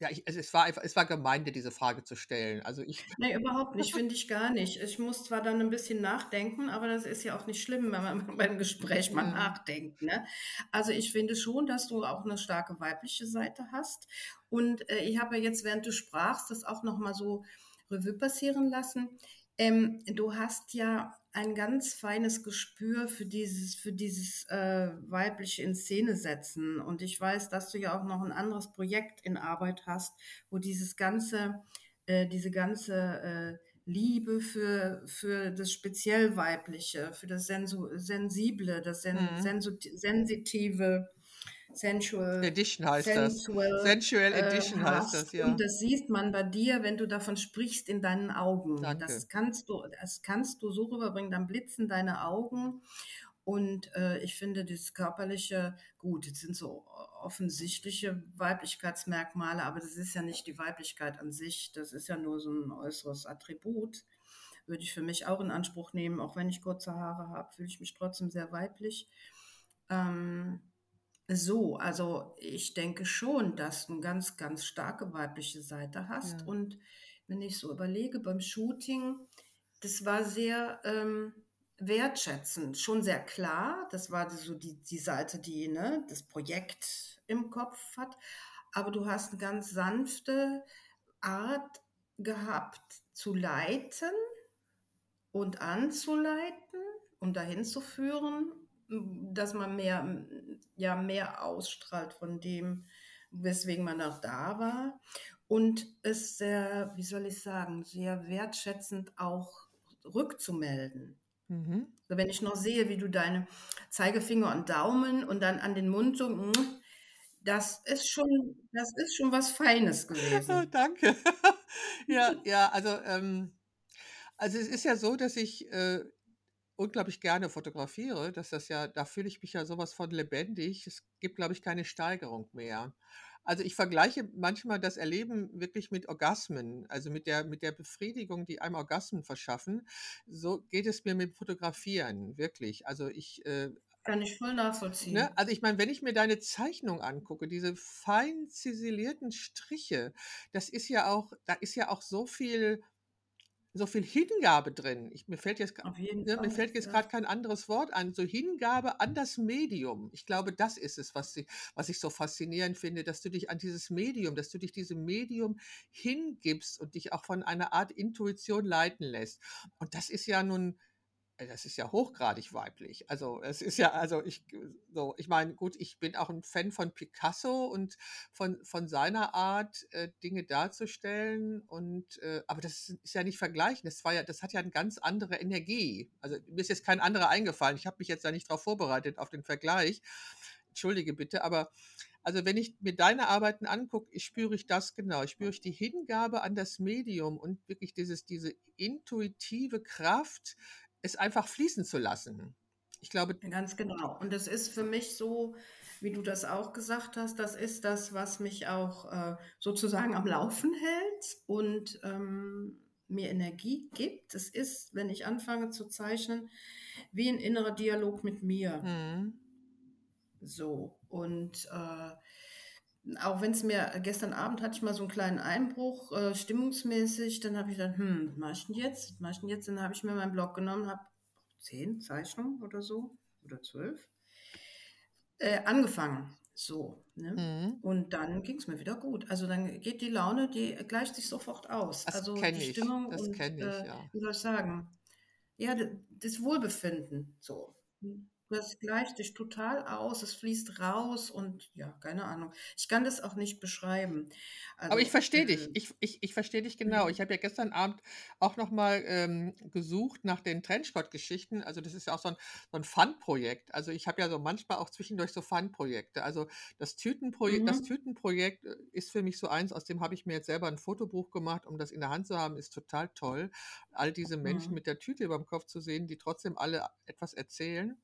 ja, ich also, es war einfach es war gemein, dir diese Frage zu stellen. Also, ich Ne, überhaupt nicht, finde ich gar nicht. Ich muss zwar dann 'n bisschen nachdenken, aber das ist ja auch nicht schlimm, wenn man beim Gespräch mal nachdenkt, ne? Also, ich finde schon, dass du auch 'ne starke weibliche Seite hast und, äh, ich habe ja jetzt, während du sprachst, das auch noch mal so Revue passieren lassen. Ähm, du hast ja ein ganz feines Gespür für dieses für dieses, äh, weibliche In-Szene-Setzen und ich weiß, dass du ja auch noch 'n anderes Projekt in Arbeit hast, wo dieses ganze äh, diese ganze, äh, Liebe für für das speziell Weibliche, für das Sensu Sensible, das Sen Mhm. Sensitive, Sensual Edition heißt das. Sensual, Sensual äh, Edition heißt hast das, und ja. das sieht man bei dir, wenn du davon sprichst, in deinen Augen. Danke. Das kannst du das kannst du so rüberbringen, dann blitzen deine Augen und, äh, ich finde das Körperliche gut, das sind so offensichtliche Weiblichkeitsmerkmale, aber das ist ja nicht die Weiblichkeit an sich. Das ist ja nur so 'n äußeres Attribut. Würde ich für mich auch in Anspruch nehmen, auch wenn ich kurze Haare habe, fühle ich mich trotzdem sehr weiblich. Ähm, so, also, ich denke schon, dass du 'n ganz, ganz starke weibliche Seite hast Ja. und wenn ich so überlege beim Shooting, das war sehr, ähm, wertschätzend, schon sehr klar. Das war so die die Seite, die, ne, das Projekt im Kopf hat, aber du hast 'ne ganz sanfte Art gehabt zu leiten und anzuleiten und dahin zu führen, dass man mehr hm, ja, mehr ausstrahlt von dem, weswegen man auch da war und es sehr, wie soll ich sagen, sehr wertschätzend auch rückzumelden. Mhm. So, wenn ich noch sehe, wie du deine Zeigefinger und Daumen und dann an den Mund so das ist schon das ist schon was Feines gewesen. Danke. Ja, ja, also, ähm also, es ist ja so, dass ich, äh, unglaublich gerne fotografiere, dass das ja da fühle ich mich ja so was von lebendig. Es gibt, glaube ich, keine Steigerung mehr. Also, ich vergleiche manchmal das Erleben wirklich mit Orgasmen, also, mit der mit der Befriedigung, die einem Orgasmen verschaffen. So geht es mir mit Fotografieren, wirklich. Also, ich, äh Kann ich voll Ne? nachvollziehen. Also, ich meine, wenn ich mir deine Zeichnung angucke, diese fein ziselierten Striche, das ist ja auch da ist ja auch so viel so viel Hingabe drin. Ich mir fällt jetzt ne, mir fällt jetzt grad kein anderes Wort ein, so Hingabe an das Medium. Ich glaube, das ist es, was sie was ich so faszinierend finde, dass du dich an dieses Medium dass du dich diesem Medium hingibst und dich auch von einer Art Intuition leiten lässt. Und das ist ja nun das ist ja hochgradig weiblich. Also, es ist ja also, ich so ich meine, gut, ich bin auch 'n Fan von Picasso und von von seiner Art, äh, Dinge darzustellen und, äh aber das ist ja nicht vergleichen. Das war ja das hat ja 'ne ganz andere Energie. Also, mir ist jetzt kein anderer eingefallen. Ich habe mich jetzt da nicht drauf vorbereitet auf den Vergleich. Entschuldige bitte, aber also, wenn ich mir deine Arbeiten angucke, ich spüre ich das genau. Ich spüre ich die Hingabe an das Medium und wirklich dieses diese intuitive Kraft, es einfach fließen zu lassen. Ich glaube Ganz genau. Und das ist für mich so, wie du das auch gesagt hast, das ist das, was mich auch, äh, sozusagen am Laufen hält und, ähm, mir Energie gibt. Es ist, wenn ich anfange zu zeichnen, wie 'n innerer Dialog mit mir. Mhm. So, und, äh, auch wenn's mir gestern Abend hatte ich mal so 'n kleinen Einbruch, äh, stimmungsmäßig, dann habe ich gedacht: „Hm, was mache ich 'n jetzt? Was mache ich 'n jetzt?“ Dann habe ich mir meinen Block genommen, habe 10 Zeichnungen oder so oder 12 äh, angefangen, so, ne? Mhm. Und dann ging's mir wieder gut. Also, dann geht die Laune die gleicht sich sofort aus. Das Also, die ich. Stimmung Das und, kenne ich, äh, ja. wie soll ich sagen, ja, das Wohlbefinden so. Das gleicht sich total aus, es fließt raus und ja, keine Ahnung. Ich kann das auch nicht beschreiben. Aber ich Also, verstehe dich. äh Ich ich ich verstehe dich genau. Mhm. Ich habe ja gestern Abend auch noch mal, ähm, gesucht nach den Trenchcoat-Geschichten. Also, das ist ja auch so 'n so 'n Fun-Projekt. Also, ich habe ja so manchmal auch zwischendurch so Fun-Projekte. Also, das Tütenproje das Mhm. Tütenprojekt, äh, ist für mich so eins, aus dem habe ich mir jetzt selber 'n Fotobuch gemacht, um das in der Hand zu haben, ist total toll. All diese Menschen Mhm. mit der Tüte überm Kopf zu sehen, die trotzdem alle etwas erzählen.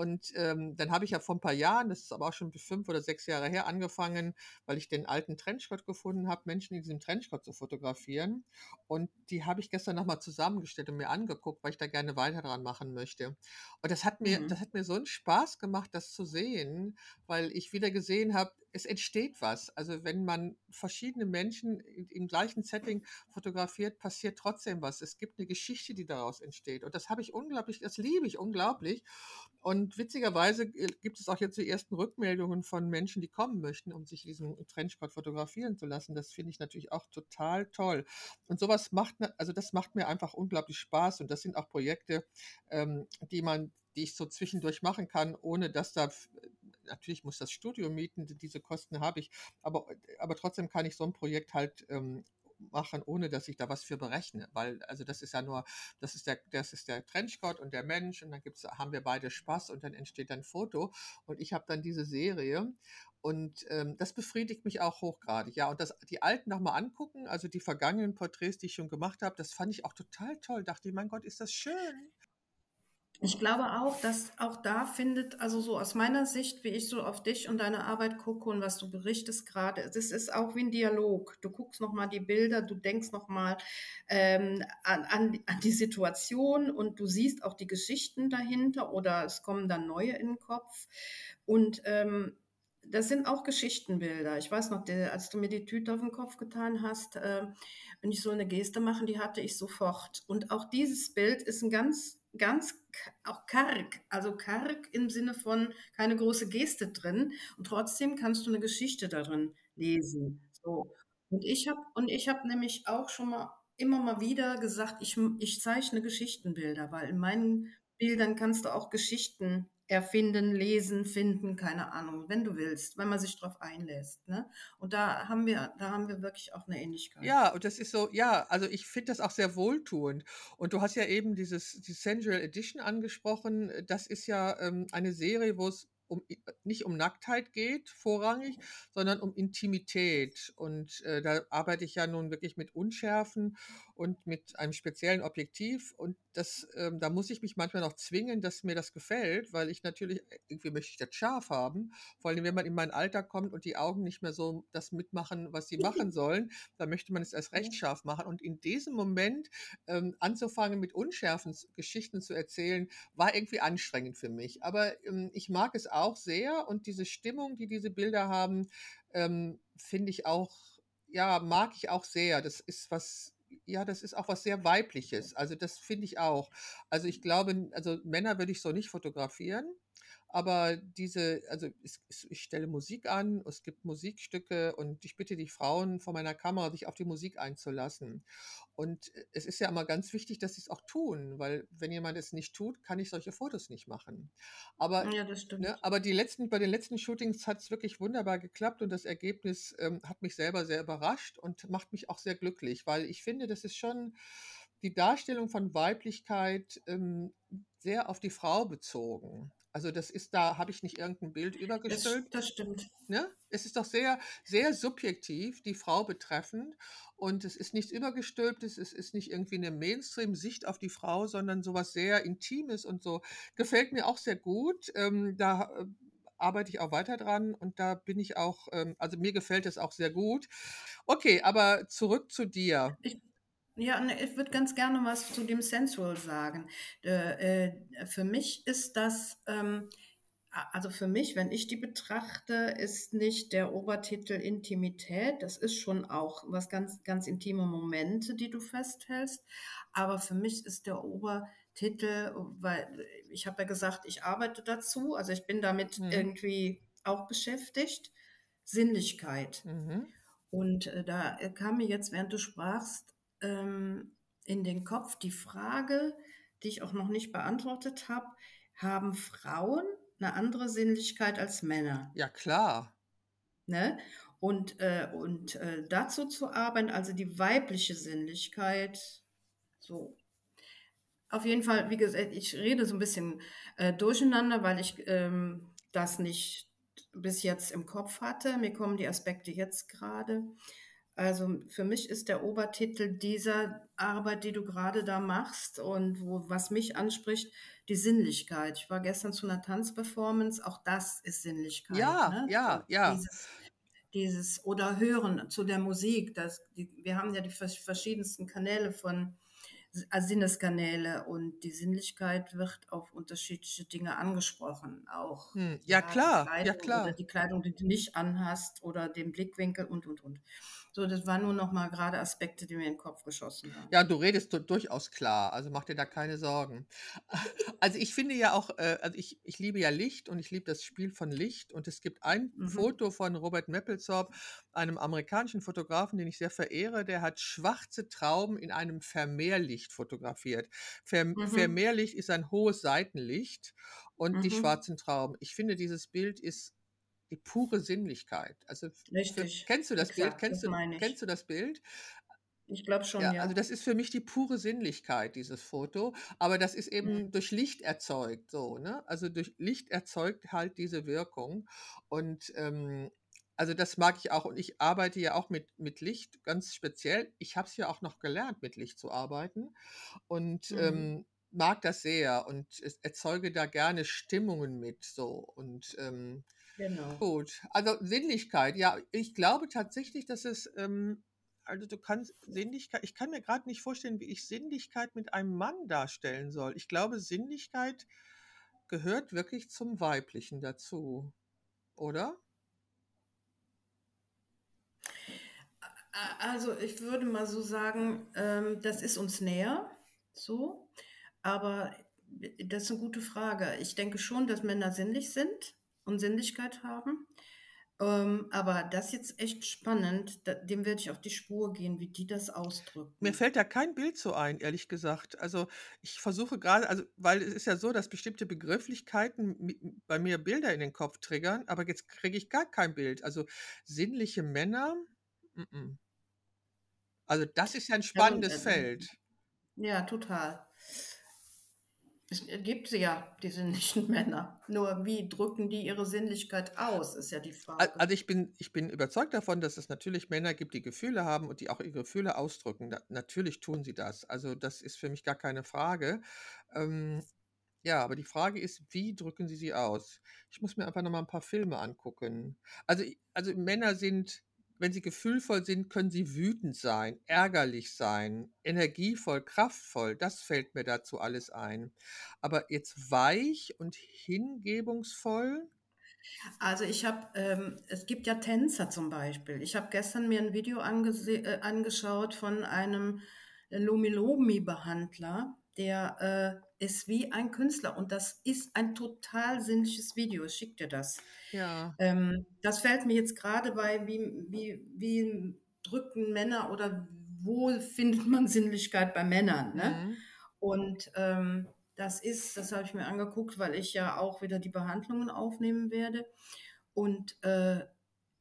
Und, ähm, dann habe ich ja vor 'n paar Jahren, das ist aber auch schon 5 oder 6 Jahre her, angefangen, weil ich den alten Trenchcoat gefunden habe, Menschen in diesem Trenchcoat zu fotografieren. Und die habe ich gestern noch mal zusammengestellt und mir angeguckt, weil ich da gerne weiter dran machen möchte. Und das hat mir das Mhm. hat mir so 'n Spaß gemacht, das zu sehen, weil ich wieder gesehen habe, es entsteht was. Also, wenn man verschiedene Menschen im gleichen Setting fotografiert, passiert trotzdem was. Es gibt 'ne Geschichte, die daraus entsteht. Und das habe ich unglaublich das liebe ich unglaublich. Und witzigerweise, äh, gibt es auch jetzt die ersten Rückmeldungen von Menschen, die kommen möchten, um sich diesen Trenchcoat fotografieren zu lassen. Das finde ich natürlich auch total toll. Und so was macht mir also, das macht mir einfach unglaublich Spaß und das sind auch Projekte, ähm, die man die ich so zwischendurch machen kann, ohne dass da natürlich muss das Studio mieten, diese Kosten habe ich, aber aber trotzdem kann ich so 'n Projekt halt, ähm, machen, ohne dass ich da was für berechne, weil also, das ist ja nur das ist der das ist der Trenchcoat und der Mensch und dann gibt's haben wir beide Spaß und dann entsteht ein Foto und ich habe dann diese Serie und, ähm, das befriedigt mich auch hochgradig. Ja, und das die alten noch mal angucken, also, die vergangenen Porträts, die ich schon gemacht habe, das fand ich auch total toll. Dachte ich: „Mein Gott, ist das schön.“ Ich glaube auch, dass auch da findet also, so aus meiner Sicht, wie ich so auf dich und deine Arbeit gucke und was du berichtest grade, das ist auch wie 'n Dialog. Du guckst noch mal die Bilder, du denkst noch mal, ähm, an an an die Situation und du siehst auch die Geschichten dahinter oder es kommen dann neue in 'n Kopf. Und, ähm, das sind auch Geschichtenbilder. Ich weiß noch, der als du mir die Tüte auf 'n Kopf getan hast, äh, wenn ich so 'ne Geste mache, die hatte ich sofort. Und auch dieses Bild ist 'n ganz ganz auch karg, also, karg im Sinne von keine große Geste drin und trotzdem kannst du 'ne Geschichte darin lesen, so. Und ich habe und nämlich auch schon mal immer mal wieder gesagt, ich ich zeichne Geschichtenbilder, weil in meinen Bildern kannst du auch Geschichten erfinden, lesen, finden, keine Ahnung, wenn du willst, wenn man sich drauf einlässt, ne? Und da haben wir da haben wir wirklich auch 'ne Ähnlichkeit. Ja, und das ist so ja, also, ich finde das auch sehr wohltuend. Und du hast ja eben dieses die Sensual Edition angesprochen. Das ist ja, ähm, eine Serie, wo's um i nicht um Nacktheit geht vorrangig, sondern um Intimität. Und, äh, da arbeite ich ja nun wirklich mit Unschärfen und mit einem speziellen Objektiv und das, ähm da muss ich mich manchmal noch zwingen, dass mir das gefällt, weil ich natürlich äh, irgendwie möchte ich das scharf haben. Vor allem, wenn man in mein Alter kommt und die Augen nicht mehr so das mitmachen, was sie machen sollen, dann möchte man es erst recht scharf machen. Und in diesem Moment, ähm, anzufangen, mit unschärfen Geschichten zu erzählen, war irgendwie anstrengend für mich. Aber, ähm, ich mag es auch sehr und diese Stimmung, die diese Bilder haben, ähm, finde ich auch ja, mag ich auch sehr. Das ist was ja, das ist auch was sehr Weibliches. Also, das finde ich auch. Also, ich glaube also, Männer würde ich so nicht fotografieren, aber diese also, es es ich stelle Musik an, es gibt Musikstücke und ich bitte die Frauen vor meiner Kamera, sich auf die Musik einzulassen. Und, äh, es ist ja immer ganz wichtig, dass sie's auch tun, weil wenn jemand es nicht tut, kann ich solche Fotos nicht machen. Aber Ja, das ne, stimmt. aber die letzten bei den letzten Shootings hat's wirklich wunderbar geklappt und das Ergebnis, ähm, hat mich selber sehr überrascht und macht mich auch sehr glücklich, weil ich finde, das ist schon die Darstellung von Weiblichkeit, ähm, sehr auf die Frau bezogen. Also, das ist da habe ich nicht irgend 'n Bild Das übergestülpt, das stimmt. ne? Es ist doch sehr sehr subjektiv, die Frau betreffend und es ist nichts Übergestülptes, es ist nicht irgendwie 'ne Mainstream-Sicht auf die Frau, sondern so was sehr Intimes und so. Gefällt mir auch sehr gut. Ähm, da, äh, arbeite ich auch weiter dran und da bin ich auch ähm, also, mir gefällt es auch sehr gut. Okay, aber zurück zu dir. Ich ja, ne, ich würde ganz gerne was zu dem Sensual sagen. Äh, für mich ist das, ähm also, für mich, wenn ich die betrachte, ist nicht der Obertitel Intimität. Das ist schon auch was ganz ganz intime Momente, die du festhältst. Aber für mich ist der Obertitel weil ich habe ja gesagt, ich arbeite dazu, also, ich bin damit Mhm. irgendwie auch beschäftigt, Sinnlichkeit. Mhm. Und, äh, da, äh, kam mir jetzt, während du sprachst, ähm, in den Kopf die Frage, die ich auch noch nicht beantwortet habe: Haben Frauen 'ne andere Sinnlichkeit als Männer? Ja, klar. Ne? Und, äh und, äh, dazu zu arbeiten, also, die weibliche Sinnlichkeit, so. Auf jeden Fall, wie gesagt, ich rede so 'n bisschen, äh, durcheinander, weil ich, ähm, das nicht bis jetzt im Kopf hatte. Mir kommen die Aspekte jetzt grade. Also, für mich ist der Obertitel dieser Arbeit, die du grade da machst und wo was mich anspricht, die Sinnlichkeit. Ich war gestern zu 'ner Tanzperformance, auch das ist Sinnlichkeit, Ja, ne? ja, ja. dieses dieses oder Hören zu der Musik, das die wir haben ja die versch verschiedensten Kanäle von Sinneskanäle und die Sinnlichkeit wird auf unterschiedliche Dinge angesprochen, auch, Hm, ja ja, klar, ja Kleidung oder klar. die Kleidung, die du nicht anhast oder den Blickwinkel und, und, und. So, das waren nur noch mal grade Aspekte, die mir in 'n Kopf geschossen waren. Ja, du redest du durchaus klar, also, mach dir da keine Sorgen. Also, ich finde ja auch äh, also, ich ich liebe ja Licht und ich liebe das Spiel von Licht und es gibt ein Mhm. Foto von Robert Mapplethorpe, einem amerikanischen Fotografen, den ich sehr verehre, der hat schwarze Trauben in einem Vermehrlicht fotografiert. Verm Mhm. Vermehrlicht ist ein hohes Seitenlicht und die Mhm. schwarzen Trauben. Ich finde, dieses Bild ist die pure Sinnlichkeit. Also, Richtig, kennst du das Bild? exakt, das Kennst du meine kennst du das Bild? Ich glaube schon, Ja, also, ja. das ist für mich die pure Sinnlichkeit, dieses Foto, aber das ist Mhm. eben durch Licht erzeugt so, ne? Also, durch Licht erzeugt halt diese Wirkung und, ähm, also, das mag ich auch und ich arbeite ja auch mit mit Licht ganz speziell. Ich habe es ja auch noch gelernt, mit Licht zu arbeiten und, Mhm. ähm, mag das sehr und erzeuge da gerne Stimmungen mit so und, ähm, Genau. gut. Also, Sinnlichkeit, ja, ich glaube tatsächlich, dass es, ähm also, du kannst Sinnlichkei ich kann mir grad nicht vorstellen, wie ich Sinnlichkeit mit einem Mann darstellen soll. Ich glaube, Sinnlichkeit gehört wirklich zum Weiblichen dazu, oder? Also, ich würde mal so sagen, ähm, das ist uns näher, so, aber d das ist 'ne gute Frage. Ich denke schon, dass Männer sinnlich sind und Sinnlichkeit haben, ähm, aber das jetzt echt spannend, da dem werde ich auf die Spur gehen, wie die das Mir ausdrücken. fällt da kein Bild zu ein, ehrlich gesagt. Also, ich versuche grade also, weil es ist ja so, dass bestimmte Begrifflichkeiten bei mir Bilder in den Kopf triggern, aber jetzt kriege ich gar kein Bild. Also, sinnliche Männer? M-m. Also, das ist ja 'n Ja, so 'n spannendes äh, Feld. ja, total. Es gibt sie ja, die sinnlichen Männer. Nur wie drücken die ihre Sinnlichkeit aus, ist ja die Frage. also, ich bin ich bin überzeugt davon, dass es natürlich Männer gibt, die Gefühle haben und die auch ihre Gefühle ausdrücken. Na natürlich tun sie das. Also, das ist für mich gar keine Frage. Ähm, ja, aber die Frage ist, wie drücken sie sie aus? Ich muss mir einfach noch mal 'n paar Filme angucken. Also also, Männer sind wenn sie gefühlvoll sind, können sie wütend sein, ärgerlich sein, energievoll, kraftvoll. Das fällt mir dazu alles ein. Aber jetzt weich und hingebungsvoll? Also, ich habe ähm, es gibt ja Tänzer zum Beispiel. Ich habe gestern mir 'n Video äh, angeschaut von einem Lomi-Lomi-Behandler, der, äh, ist wie ein Künstler und das ist ein total sinnliches Video. Ich schicke dir das. Ja. Ähm, das fällt mir jetzt grade bei, wie wie wie drücken Männer oder wo findet man Sinnlichkeit bei Männern, ne? Mhm. Und, ähm, das ist das habe ich mir angeguckt, weil ich ja auch wieder die Behandlungen aufnehmen werde. Und, äh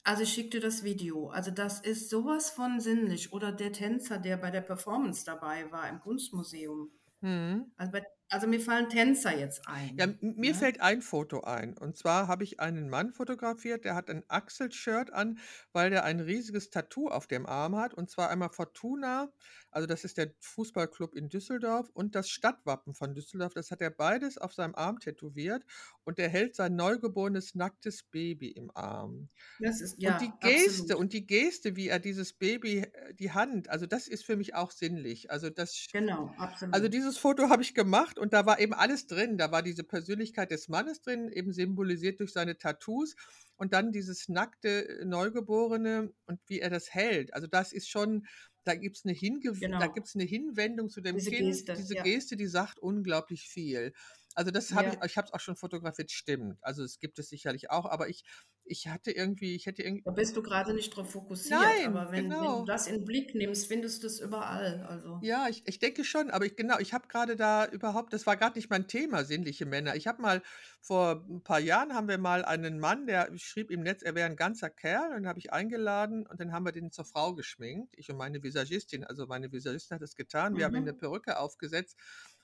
also, ich schicke dir das Video. Also, das ist so was von sinnlich. Oder der Tänzer, der bei der Performance dabei war im Kunstmuseum. Mhm. Also, bei also, mir fallen Tänzer jetzt Ja, ein, m mir ne? fällt ein Foto ein. Und zwar habe ich einen Mann fotografiert, der hat ein Axel-Shirt an, weil der ein riesiges Tattoo auf dem Arm hat. Und zwar einmal Fortuna, also, das ist der Fußballclub in Düsseldorf und das Stadtwappen von Düsseldorf. Das hat er beides auf seinem Arm tätowiert und der hält sein neugeborenes nacktes Baby im Arm. Das ist Und die ja, Geste absolut. und die Geste, wie er dieses Baby äh, die Hand also, das ist für mich auch sinnlich. Also, das Genau, also, absolut. dieses Foto habe ich gemacht und da war eben alles drin. Da war diese Persönlichkeit des Mannes drin, eben symbolisiert durch seine Tattoos und dann dieses nackte, Neugeborene und wie er das hält. Also, das ist schon da gibt's 'ne Hingew da Genau. gibt's 'ne Hinwendung zu dem Diese Kind. Geste, Diese ja. Geste, die sagt unglaublich viel. Also, das habe ich Ja. ich habe es auch schon fotografiert, stimmt. Also, es gibt es sicherlich auch, aber ich ich hatte irgendwie ich hätte irgend Da bist du grade nicht drauf fokussiert, Nein, aber wenn wenn du genau. das in 'n Blick nimmst, findest du's überall, also Ja, ich ich denke schon, aber ich genau, ich habe grade da überhaupt das war grad nicht mein Thema, sinnliche Männer. Ich habe mal vor 'n paar Jahren haben wir mal einen Mann, der schrieb im Netz, er wäre 'n ganzer Kerl, und den habe ich eingeladen und dann haben wir den zur Frau geschminkt, ich und meine Visagistin. Also, meine Visagistin hat das getan. Wir haben ihm Mhm. Perücke aufgesetzt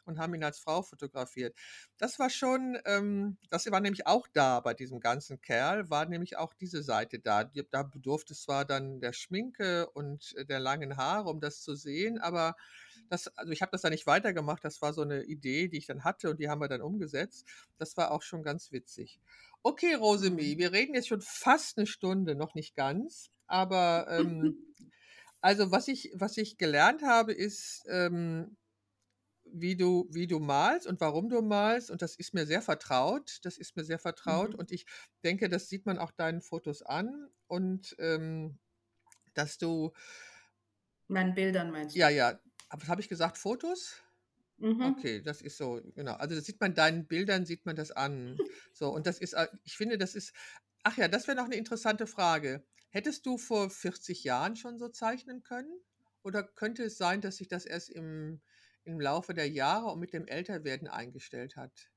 und haben ihn als Frau fotografiert. Das war schon ähm, das war nämlich auch da bei diesem ganzen Kerl, war nämlich auch diese Seite da. Da bedurfte es zwar dann der Schminke und, äh, der langen Haare, um das zu sehen, aber das also, ich habe das dann nicht weitergemacht. Das war so 'ne Idee, die ich dann hatte und die haben wir dann umgesetzt. Das war auch schon ganz witzig. Okay, Rosemie, Mhm. wir reden jetzt schon fast 'ne Stunde, noch nicht ganz, aber, ähm also, was ich was ich gelernt habe, ist, ähm, wie du wie du malst und warum du malst und das ist mir sehr vertraut. Das ist mir sehr vertraut Mhm. und ich denke, das sieht man auch deinen Fotos an und, ähm, dass du Meinen Bildern meinst Ja, du? ja. Aber was habe ich gesagt, Fotos? Mhm. Okay, das ist so, genau. Also, das sieht man deinen Bildern sieht man das an. So, und das ist a ich finde, das ist ach ja, das wäre noch 'ne interessante Frage. Hättest du vor 40 Jahren schon so zeichnen können? Oder könnte es sein, dass sich das erst im im Laufe der Jahre und mit dem Älterwerden eingestellt hat?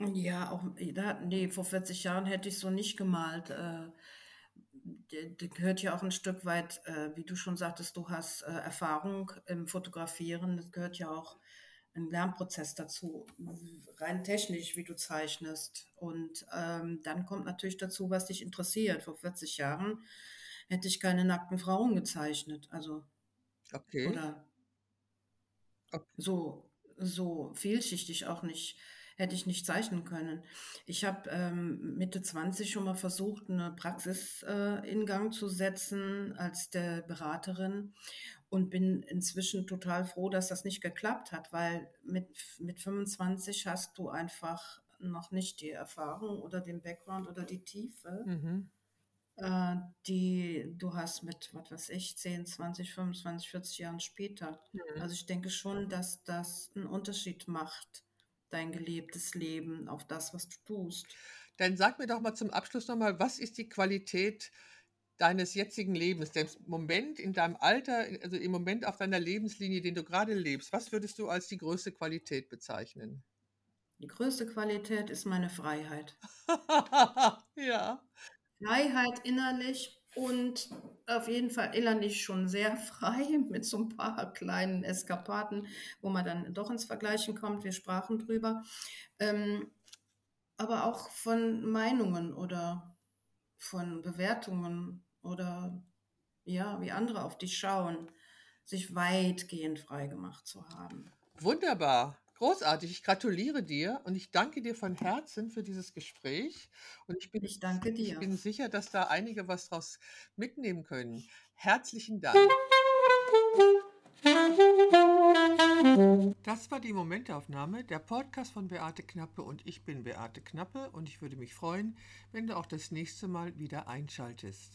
Ja, auch i da ne, vor 40 Jahren hätte ich so nicht gemalt. Äh, d da gehört ja auch 'n Stück weit, äh, wie du schon sagtest, du hast, äh, Erfahrung im Fotografieren. Es gehört ja auch 'n Lernprozess dazu, rein technisch, wie du zeichnest. Und, ähm, dann kommt natürlich dazu, was dich interessiert. Vor 40 Jahren hätte ich keine nackten Frauen gezeichnet, also Okay. oder so so vielschichtig auch nicht hätte ich nicht zeichnen können. Ich habe, ähm, Mitte 20 schon mal versucht, 'ne Praxis, äh, in Gang zu setzen als der Beraterin und bin inzwischen total froh, dass das nicht geklappt hat, weil mit mit 25 hast du einfach noch nicht die Erfahrung oder den Background oder die Tiefe, Mhm. Äh, die du hast mit, was weiß ich, 10, 20, 25, 40 Jahren später. Mhm. Also, ich denke schon, dass das 'n Unterschied macht, dein gelebtes Leben auf das, was du tust. Dann sag mir doch mal zum Abschluss noch mal, was ist die Qualität deines jetzigen Lebens, des Moment in deinem Alter, also, im Moment auf deiner Lebenslinie, den du grade lebst? Was würdest du als die größte Qualität bezeichnen? Die größte Qualität ist meine Freiheit. Ja. Freiheit innerlich und, auf jeden Fall innerlich schon sehr frei mit so ein paar kleinen Eskapaden, wo man dann doch ins Vergleichen kommt. Wir sprachen drüber. Ähm, aber auch von Meinungen oder von Bewertungen oder ja, wie andere auf dich schauen, sich weitgehend frei gemacht zu haben. Wunderbar. Großartig. Ich gratuliere dir und ich danke dir von Herzen für dieses Gespräch. Und ich bin, Ich danke ich dir. bin sicher, dass da einige was draus mitnehmen können. Herzlichen Dank. Das war die Momentaufnahme, der Podcast von Beate Knappe und ich bin Beate Knappe und ich würde mich freuen, wenn du auch das nächste Mal wieder einschaltest.